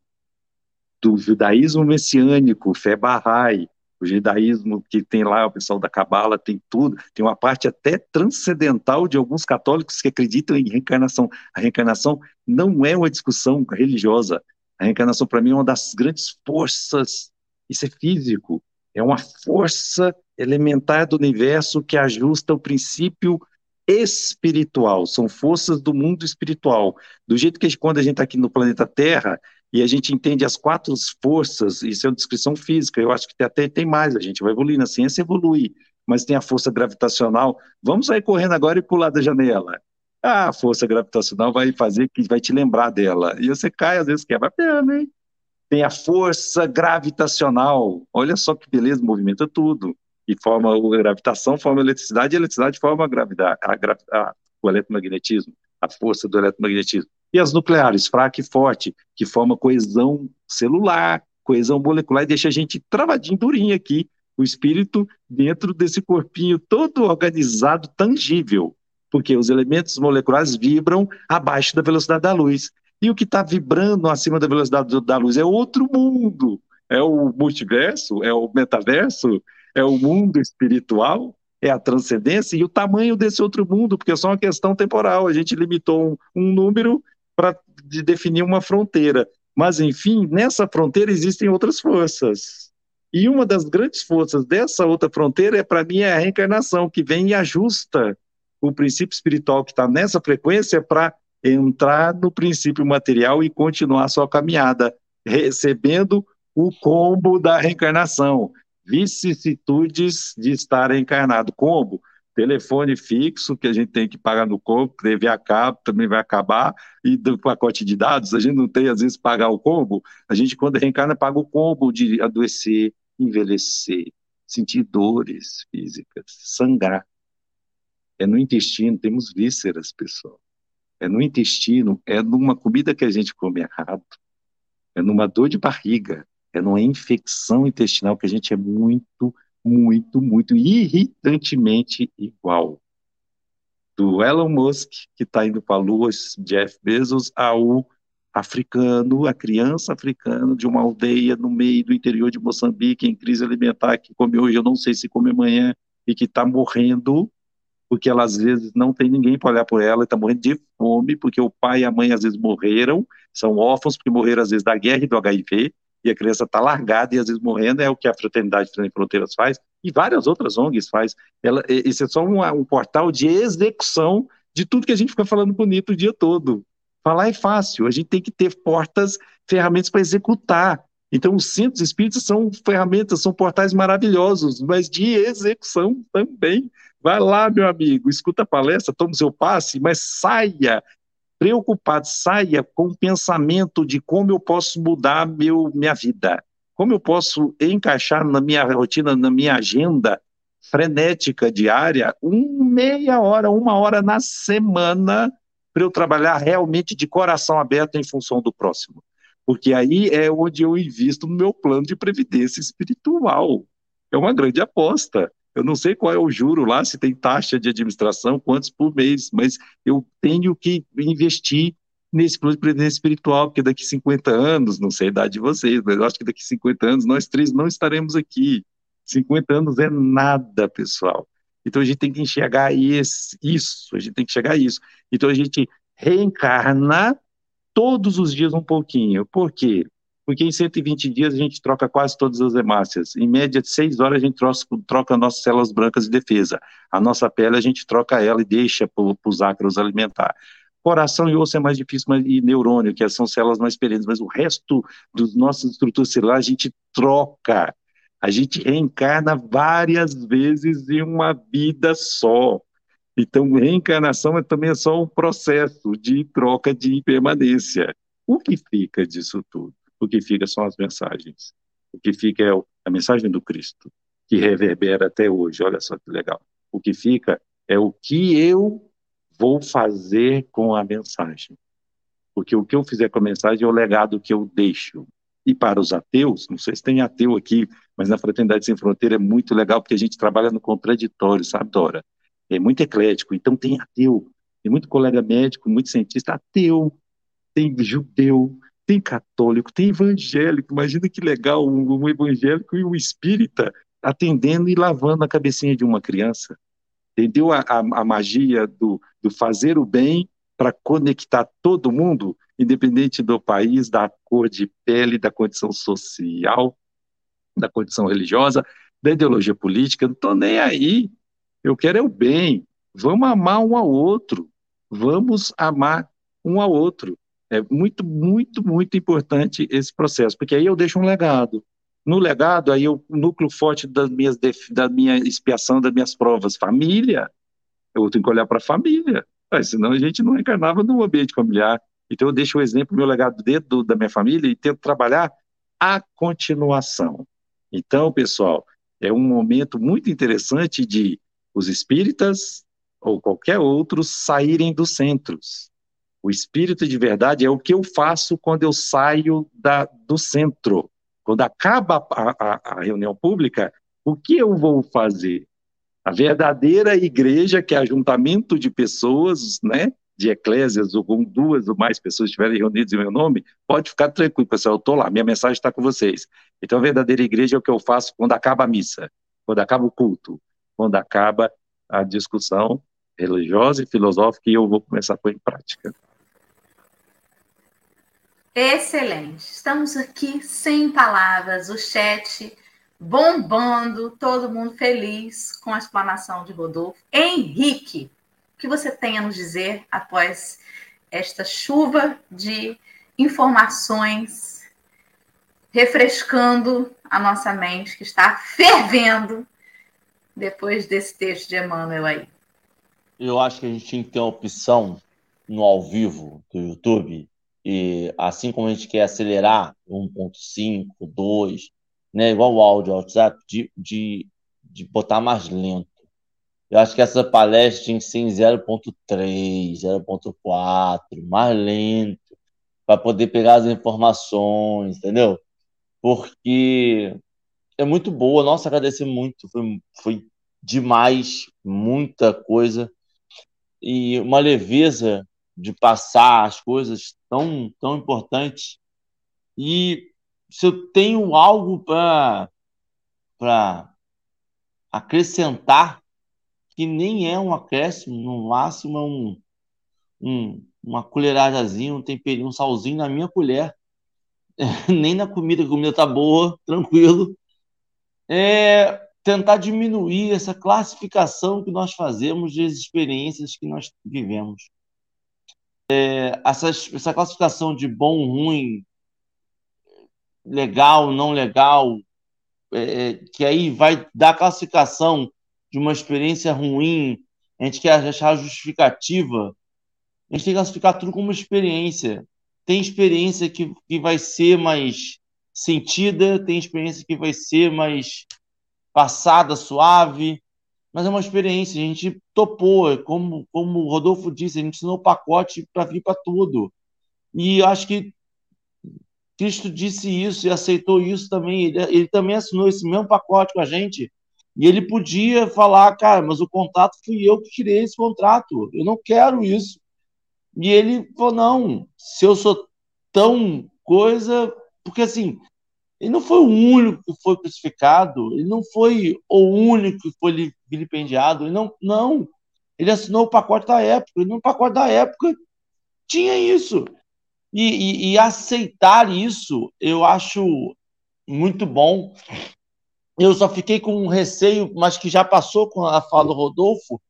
do judaísmo messiânico, fé Bahá'í, o judaísmo que tem lá, o pessoal da Cabala tem tudo, tem uma parte até transcendental de alguns católicos que acreditam em reencarnação. A reencarnação não é uma discussão religiosa. A reencarnação, para mim, é uma das grandes forças, isso é físico, é uma força elementar do universo que ajusta o princípio espiritual, são forças do mundo espiritual. Do jeito que quando a gente está aqui no planeta Terra e a gente entende as quatro forças, isso é uma descrição física, eu acho que até tem mais, a gente vai evoluir, a ciência evolui, mas tem a força gravitacional. Vamos sair correndo agora e pular da janela. A força gravitacional vai fazer que vai te lembrar dela. E você cai, às vezes quebra a perna, hein? Tem a força gravitacional. Olha só que beleza, movimenta tudo e forma a gravitação, forma a eletricidade, e a eletricidade forma a gravidade, a, a, o eletromagnetismo, a força do eletromagnetismo. E as nucleares, fraca e forte, que forma coesão celular, coesão molecular, e deixa a gente travadinho, durinho aqui, o espírito dentro desse corpinho todo organizado, tangível, porque os elementos moleculares vibram abaixo da velocidade da luz. E o que está vibrando acima da velocidade da luz é outro mundo. É o multiverso, é o metaverso, é o mundo espiritual, é a transcendência e o tamanho desse outro mundo, porque é só uma questão temporal. A gente limitou um, um número para de definir uma fronteira. Mas, enfim, nessa fronteira existem outras forças. E uma das grandes forças dessa outra fronteira, é para mim, é a reencarnação, que vem e ajusta o princípio espiritual que está nessa frequência para entrar no princípio material e continuar sua caminhada, recebendo o combo da reencarnação, vicissitudes de estar encarnado. Combo, telefone fixo que a gente tem que pagar no combo, TV a cabo também vai acabar, e do pacote de dados, a gente não tem, às vezes, pagar o combo, a gente, quando reencarna, paga o combo de adoecer, envelhecer, sentir dores físicas, sangrar. É no intestino, temos vísceras, pessoal. É no intestino, é numa comida que a gente come errado, é numa dor de barriga, é numa infecção intestinal que a gente é muito muito, muito irritantemente igual. Do Elon Musk, que está indo para a Lua, Jeff Bezos, ao africano, a criança africana de uma aldeia no meio do interior de Moçambique, em crise alimentar, que come hoje, eu não sei se come amanhã, e que está morrendo, porque ela às vezes não tem ninguém para olhar por ela, está morrendo de fome, porque o pai e a mãe às vezes morreram, são órfãos, porque morreram às vezes da guerra e do HIV, e a criança está largada e às vezes morrendo, é o que a Fraternidade Sem Fronteiras faz, e várias outras ONGs faz. Ela, esse é só um, um portal de execução de tudo que a gente fica falando bonito o dia todo. Falar é fácil, a gente tem que ter portas, ferramentas para executar. Então, os centros espíritas são ferramentas, são portais maravilhosos, mas de execução também. Vai lá, meu amigo, escuta a palestra, toma o seu passe, mas saia preocupado, saia com o pensamento de como eu posso mudar meu, minha vida, como eu posso encaixar na minha rotina, na minha agenda frenética diária, um meia hora, uma hora na semana para eu trabalhar realmente de coração aberto em função do próximo. Porque aí é onde eu invisto no meu plano de previdência espiritual. É uma grande aposta. Eu não sei qual é o juro lá, se tem taxa de administração, quantos por mês, mas eu tenho que investir nesse plano de previdência espiritual, porque daqui 50 anos, não sei a idade de vocês, mas eu acho que daqui 50 anos nós três não estaremos aqui. 50 anos é nada, pessoal. Então a gente tem que enxergar esse, isso, a gente tem que chegar a isso. Então a gente reencarna todos os dias um pouquinho. Por quê? Porque em 120 dias a gente troca quase todas as hemácias. Em média, de 6 horas a gente troca, nossas células brancas de defesa. A nossa pele a gente troca ela e deixa para os ácaros alimentar. Coração e osso é mais difícil, mas, e neurônio, que são células mais perenes, mas o resto dos nossas estruturas celulares a gente troca. A gente reencarna várias vezes em uma vida só. Então, reencarnação é também só um processo de troca de permanência. O que fica disso tudo? O que fica são as mensagens. O que fica é a mensagem do Cristo, que reverbera até hoje. Olha só que legal. O que fica é o que eu vou fazer com a mensagem. Porque o que eu fizer com a mensagem é o legado que eu deixo. E para os ateus, não sei se tem ateu aqui, mas na Fraternidade Sem Fronteira é muito legal porque a gente trabalha no contraditório, sabe, Dora? É muito eclético. Então tem ateu, tem muito colega médico, muito cientista ateu, tem judeu, tem católico, tem evangélico. Imagina que legal um, evangélico e um espírita atendendo e lavando a cabecinha de uma criança. Entendeu a, a, a magia do, do fazer o bem para conectar todo mundo, independente do país, da cor de pele, da condição social, da condição religiosa, da ideologia política. Não estou nem aí. Eu quero é o bem. Vamos amar um ao outro. Vamos amar um ao outro. É muito, muito, muito importante esse processo, porque aí eu deixo um legado. No legado, aí o núcleo forte das minhas, da minha expiação, das minhas provas, família, eu tenho que olhar para a família, senão a gente não encarnava no ambiente familiar. Então eu deixo o exemplo, meu legado dentro da minha família e tento trabalhar a continuação. Então, pessoal, é um momento muito interessante de os espíritas ou qualquer outro saírem dos centros. O espírito de verdade é o que eu faço quando eu saio da, do centro. Quando acaba a, a, a reunião pública, o que eu vou fazer? A verdadeira igreja, que é ajuntamento de pessoas, né, de eclésias, ou com duas ou mais pessoas estiverem reunidas em meu nome, pode ficar tranquilo, pessoal, eu estou lá, minha mensagem está com vocês. Então, a verdadeira igreja é o que eu faço quando acaba a missa, quando acaba o culto. quando acaba a discussão religiosa e filosófica, e eu vou começar a pôr em prática. Excelente. Estamos aqui sem palavras, o chat bombando, todo mundo feliz com a explanação de Rodolfo. Henrique, o que você tem a nos dizer após esta chuva de informações refrescando a nossa mente que está fervendo depois desse texto de Emmanuel aí? Eu acho que a gente tinha que ter uma opção no ao vivo do YouTube e assim como a gente quer acelerar 1.5, 2, né, igual o áudio WhatsApp, de, de, de botar mais lento. Eu acho que essa palestra tinha que ser em 0.3, 0.4, mais lento, para poder pegar as informações, entendeu? Porque é muito boa. Nossa, agradecer muito. Foi, foi demais, muita coisa. E uma leveza de passar as coisas tão, tão importantes. E se eu tenho algo para acrescentar, que nem é um acréscimo, no máximo é um, um, uma colheradazinha, um temperinho, um salzinho na minha colher. [LAUGHS] nem na comida, a comida tá boa, tranquilo. É tentar diminuir essa classificação que nós fazemos das experiências que nós vivemos. É, essa, essa classificação de bom, ruim, legal, não legal, é, que aí vai dar classificação de uma experiência ruim, a gente quer achar justificativa, a gente tem que classificar tudo como experiência. Tem experiência que, que vai ser mais sentida, tem experiência que vai ser mais passada, suave, mas é uma experiência, a gente topou, é como, como o Rodolfo disse, a gente ensinou o pacote para vir para tudo. E acho que Cristo disse isso e aceitou isso também. Ele, ele, também assinou esse mesmo pacote com a gente. E ele podia falar, cara, mas o contrato fui eu que tirei esse contrato. Eu não quero isso. E ele falou: não, se eu sou tão coisa. Porque assim, ele não foi o único que foi crucificado, ele não foi o único que foi vilipendiado, ele não, não. Ele assinou o pacote da época, e no pacote da época tinha isso. E, e, e, aceitar isso eu acho muito bom. Eu só fiquei com um receio, mas que já passou com a fala do Rodolfo,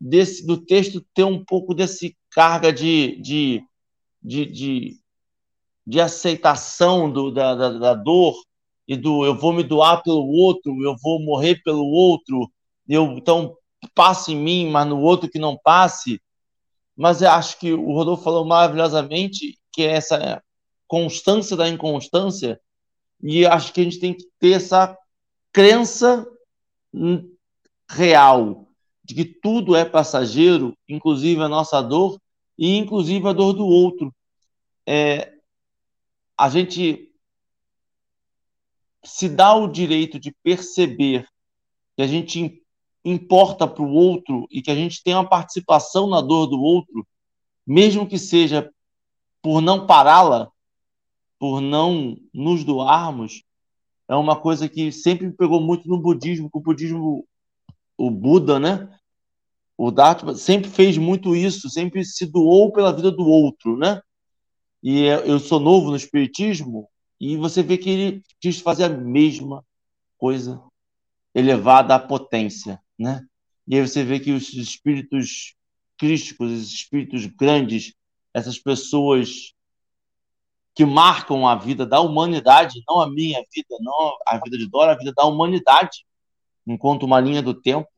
desse, do texto ter um pouco desse carga de, de, de, de, de aceitação do, da, da, da dor e do eu vou me doar pelo outro, eu vou morrer pelo outro, eu, então passe em mim, mas no outro que não passe. Mas acho que o Rodolfo falou maravilhosamente que é essa constância da inconstância, e acho que a gente tem que ter essa crença real de que tudo é passageiro, inclusive a nossa dor e inclusive a dor do outro. É, a gente se dá o direito de perceber que a gente importa para o outro e que a gente tem uma participação na dor do outro, mesmo que seja por não pará-la, por não nos doarmos, é uma coisa que sempre me pegou muito no budismo, que o budismo, o Buda, né? O Dharma sempre fez muito isso, sempre se doou pela vida do outro, né? E é, eu sou novo no espiritismo e você vê que ele quis fazer a mesma coisa elevada à potência, né? E aí você vê que os espíritos crísticos, os espíritos grandes, essas pessoas que marcam a vida da humanidade, não a minha vida, não a vida de Dora, a vida da humanidade, enquanto uma linha do tempo,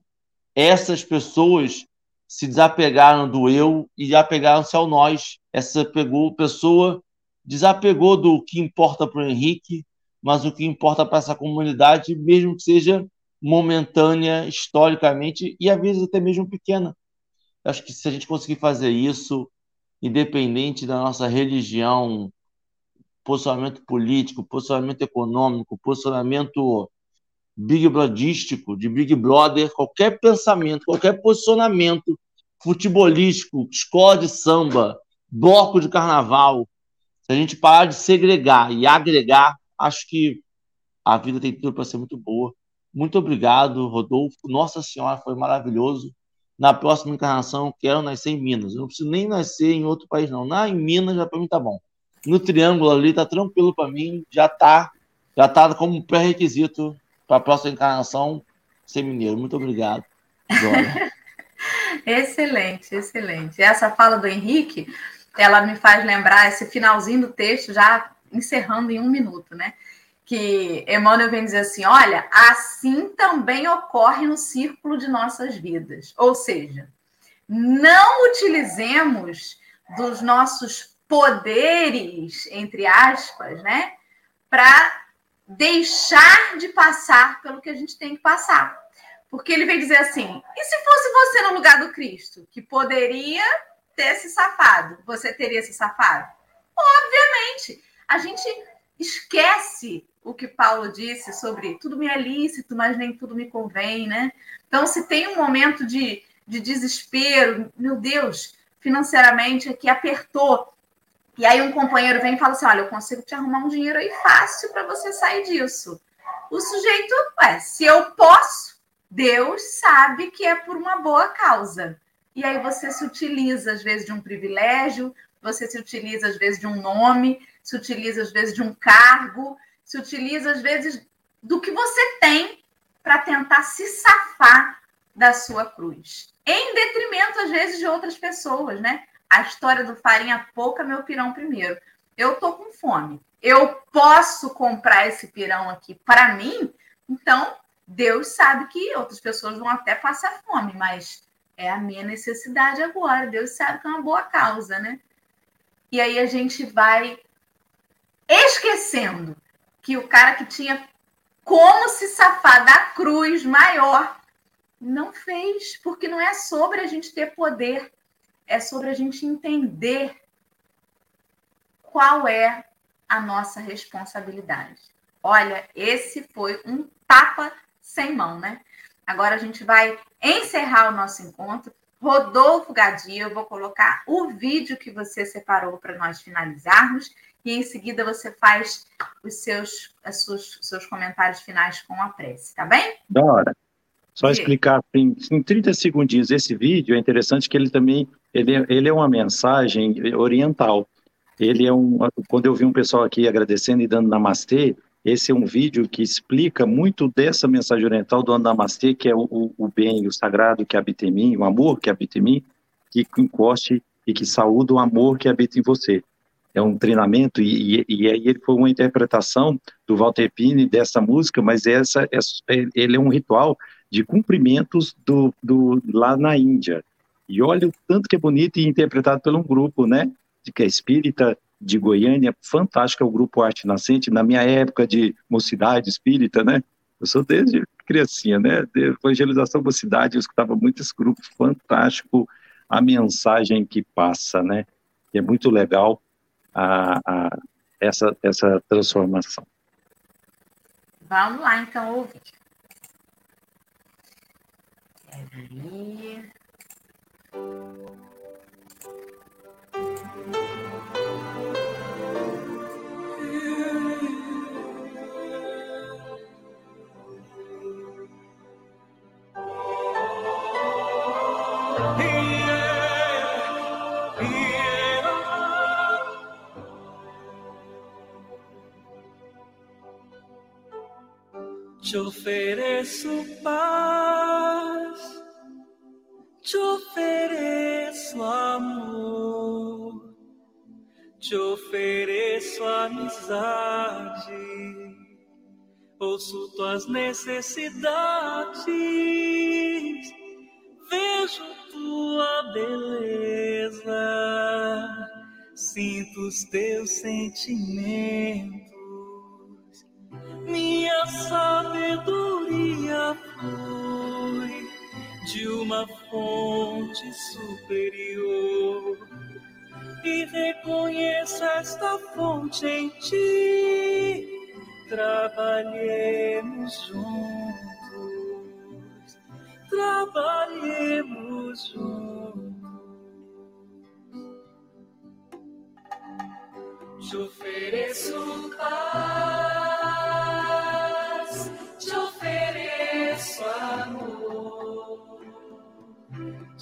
essas pessoas se desapegaram do eu e apegaram-se ao nós. Essa pegou, pessoa desapegou do que importa para o Henrique, mas o que importa para essa comunidade, mesmo que seja momentânea, historicamente, e às vezes até mesmo pequena. Acho que se a gente conseguir fazer isso, independente da nossa religião, posicionamento político, posicionamento econômico, posicionamento big brothístico, de Big Brother, qualquer pensamento, qualquer posicionamento futebolístico, escola de samba, bloco de carnaval, se a gente parar de segregar e agregar, acho que a vida tem tudo para ser muito boa. Muito obrigado, Rodolfo. Nossa Senhora, foi maravilhoso. Na próxima encarnação, quero nascer em Minas. Eu não preciso nem nascer em outro país, não. Na em Minas já para mim tá bom. No triângulo ali tá tranquilo para mim, já tá, já tá como pré-requisito para a próxima encarnação ser mineiro. Muito obrigado. [LAUGHS] excelente, excelente. Essa fala do Henrique, ela me faz lembrar esse finalzinho do texto, já encerrando em um minuto, né? Que Emmanuel vem dizer assim: olha, assim também ocorre no círculo de nossas vidas. Ou seja, não utilizemos dos nossos poderes, entre aspas, né? Para deixar de passar pelo que a gente tem que passar. Porque ele vem dizer assim: e se fosse você no lugar do Cristo, que poderia ter se safado, você teria se safado? Obviamente, a gente esquece o que Paulo disse sobre tudo me é lícito, mas nem tudo me convém, né? Então, se tem um momento de, de desespero, meu Deus, financeiramente aqui apertou, e aí um companheiro vem e fala assim: olha, eu consigo te arrumar um dinheiro aí fácil para você sair disso. O sujeito, ué, se eu posso, Deus sabe que é por uma boa causa. E aí você se utiliza, às vezes, de um privilégio, você se utiliza, às vezes, de um nome, se utiliza, às vezes, de um cargo, se utiliza, às vezes, do que você tem para tentar se safar da sua cruz. Em detrimento, às vezes, de outras pessoas, né? A história do farinha pouca, meu pirão primeiro. Eu tô com fome. Eu posso comprar esse pirão aqui para mim, então Deus sabe que outras pessoas vão até passar fome, mas é a minha necessidade agora. Deus sabe que é uma boa causa, né? E aí a gente vai esquecendo que o cara que tinha como se safar da cruz maior não fez, porque não é sobre a gente ter poder, é sobre a gente entender qual é a nossa responsabilidade. Olha, esse foi um tapa sem mão, né? Agora a gente vai encerrar o nosso encontro. Rodolfo Gadia, eu vou colocar o vídeo que você separou para nós finalizarmos e em seguida você faz os seus, os seus, seus comentários finais com a prece, tá bem? Da hora. Só e... explicar em, em 30 segundinhos esse vídeo, é interessante que ele também ele, é, ele é uma mensagem oriental. Ele é um, quando eu vi um pessoal aqui agradecendo e dando namastê, esse é um vídeo que explica muito dessa mensagem oriental do Namastê, que é o, o, o bem, o sagrado que habita em mim, o amor que habita em mim, que encoste e que saúde o amor que habita em você. É um treinamento, e, e, e aí ele foi uma interpretação do Walter Pini dessa música, mas essa é, ele é um ritual de cumprimentos do, do, lá na Índia. E olha o tanto que é bonito e interpretado por um grupo, né? De que é espírita, de Goiânia, fantástico, é o Grupo Arte Nascente, na minha época de mocidade espírita, né? Eu sou desde criancinha, né? De evangelização mocidade, eu escutava muito esse grupo, fantástico a mensagem que passa, né? E é muito legal a, a, essa, essa transformação. Vamos lá, então, ouvir. Quer Te ofereço paz, te ofereço amor, te ofereço amizade, ouço tuas necessidades, vejo tua beleza, sinto os teus sentimentos minha sabedoria foi de uma fonte superior e reconheço esta fonte em ti. Trabalhemos juntos, trabalhemos juntos. Te ofereço paz.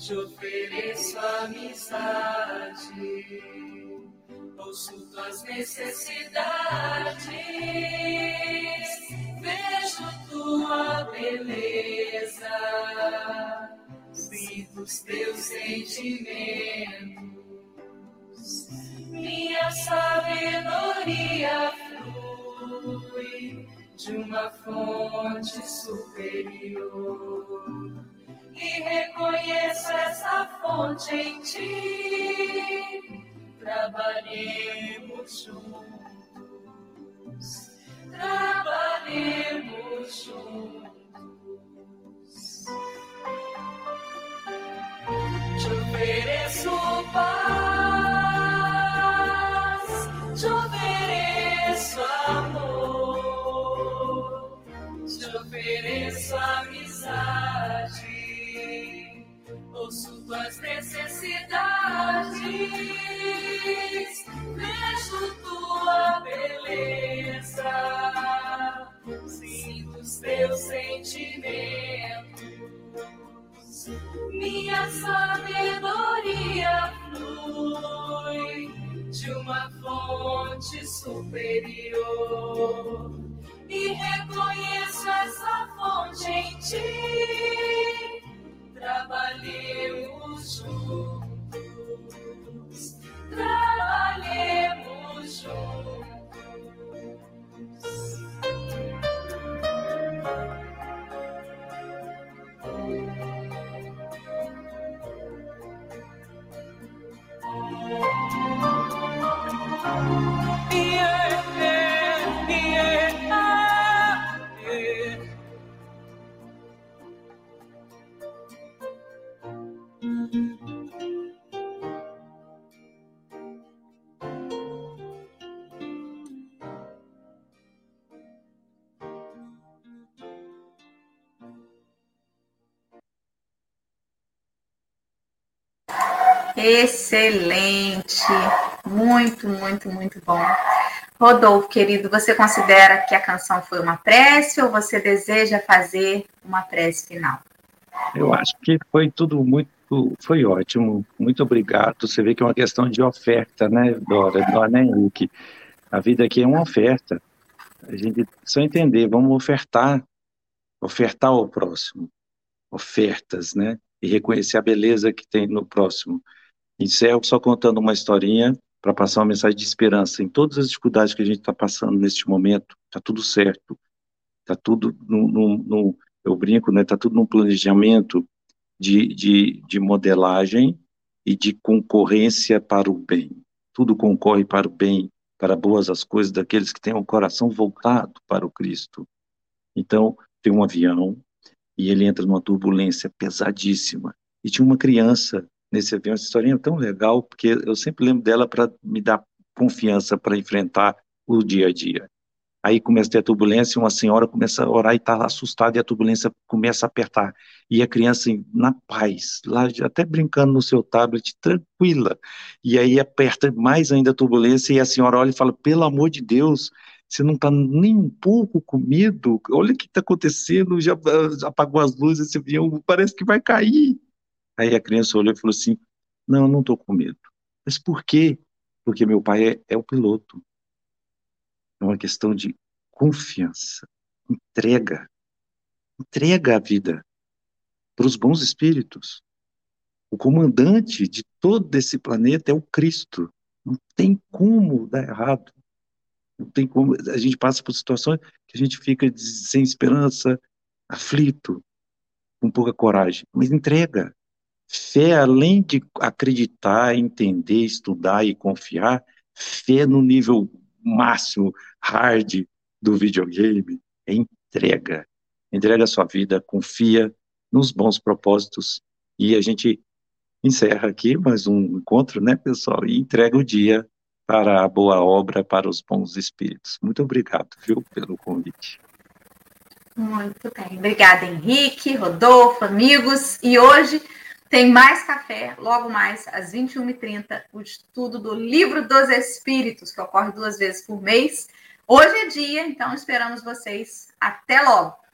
Te ofereço amizade, ouço tuas necessidades, vejo tua beleza, sinto os teus sentimentos, minha sabedoria flui de uma fonte superior e reconheço essa fonte em ti. Trabalhemos juntos, trabalhemos juntos. Te ofereço paz, te ofereço amor, te ofereço amizade ouço tuas necessidades, vejo tua beleza, sinto os teus sentimentos, minha sabedoria flui de uma fonte superior e reconheço essa fonte em ti Excelente. Muito, muito, muito bom. Rodolfo, querido, você considera que a canção foi uma prece ou você deseja fazer uma prece final? Eu acho que foi tudo muito, foi ótimo. Muito obrigado. Você vê que é uma questão de oferta, né, Dora? Dora Henrique. A vida aqui é uma oferta. A gente só entender, vamos ofertar, ofertar ao próximo, ofertas, né? E reconhecer a beleza que tem no próximo. Encerro só contando uma historinha para passar uma mensagem de esperança. Em todas as dificuldades que a gente está passando neste momento, está tudo certo. Está tudo no, no, no, eu brinco, né? Está tudo num planejamento de, de, de modelagem e de concorrência para o bem. Tudo concorre para o bem, para boas as coisas daqueles que têm o coração voltado para o Cristo. Então, tem um avião e ele entra numa turbulência pesadíssima. E tinha uma criança nesse avião. Essa historinha é tão legal, porque eu sempre lembro dela para me dar confiança para enfrentar o dia a dia. Aí começa a ter a turbulência, uma senhora começa a orar e está assustada, e a turbulência começa a apertar. E a criança na paz, lá até brincando no seu tablet, tranquila. E aí aperta mais ainda a turbulência, e a senhora olha e fala: pelo amor de Deus, você não está nem um pouco com medo? Olha o que está acontecendo, já, já apagou as luzes, esse avião parece que vai cair. Aí a criança olhou e falou assim: Não, eu não estou com medo. Mas por quê? Porque meu pai é, é o piloto. É uma questão de confiança, entrega. Entrega a vida para os bons espíritos. O comandante de todo esse planeta é o Cristo. Não tem como dar errado. Não tem como. A gente passa por situações que a gente fica sem esperança, aflito, com pouca coragem. Mas entrega. Fé, além de acreditar, entender, estudar e confiar, fé no nível máximo, hard do videogame, é entrega. Entrega a sua vida, confia nos bons propósitos. E a gente encerra aqui mais um encontro, né, pessoal? E entrega o dia para a boa obra, para os bons espíritos. Muito obrigado, viu, pelo convite. Muito bem. Obrigada, Henrique, Rodolfo, amigos. E hoje tem mais café, logo mais, às 21h30, o estudo do Livro dos Espíritos, que ocorre duas vezes por mês. Hoje é dia, então esperamos vocês. Até logo!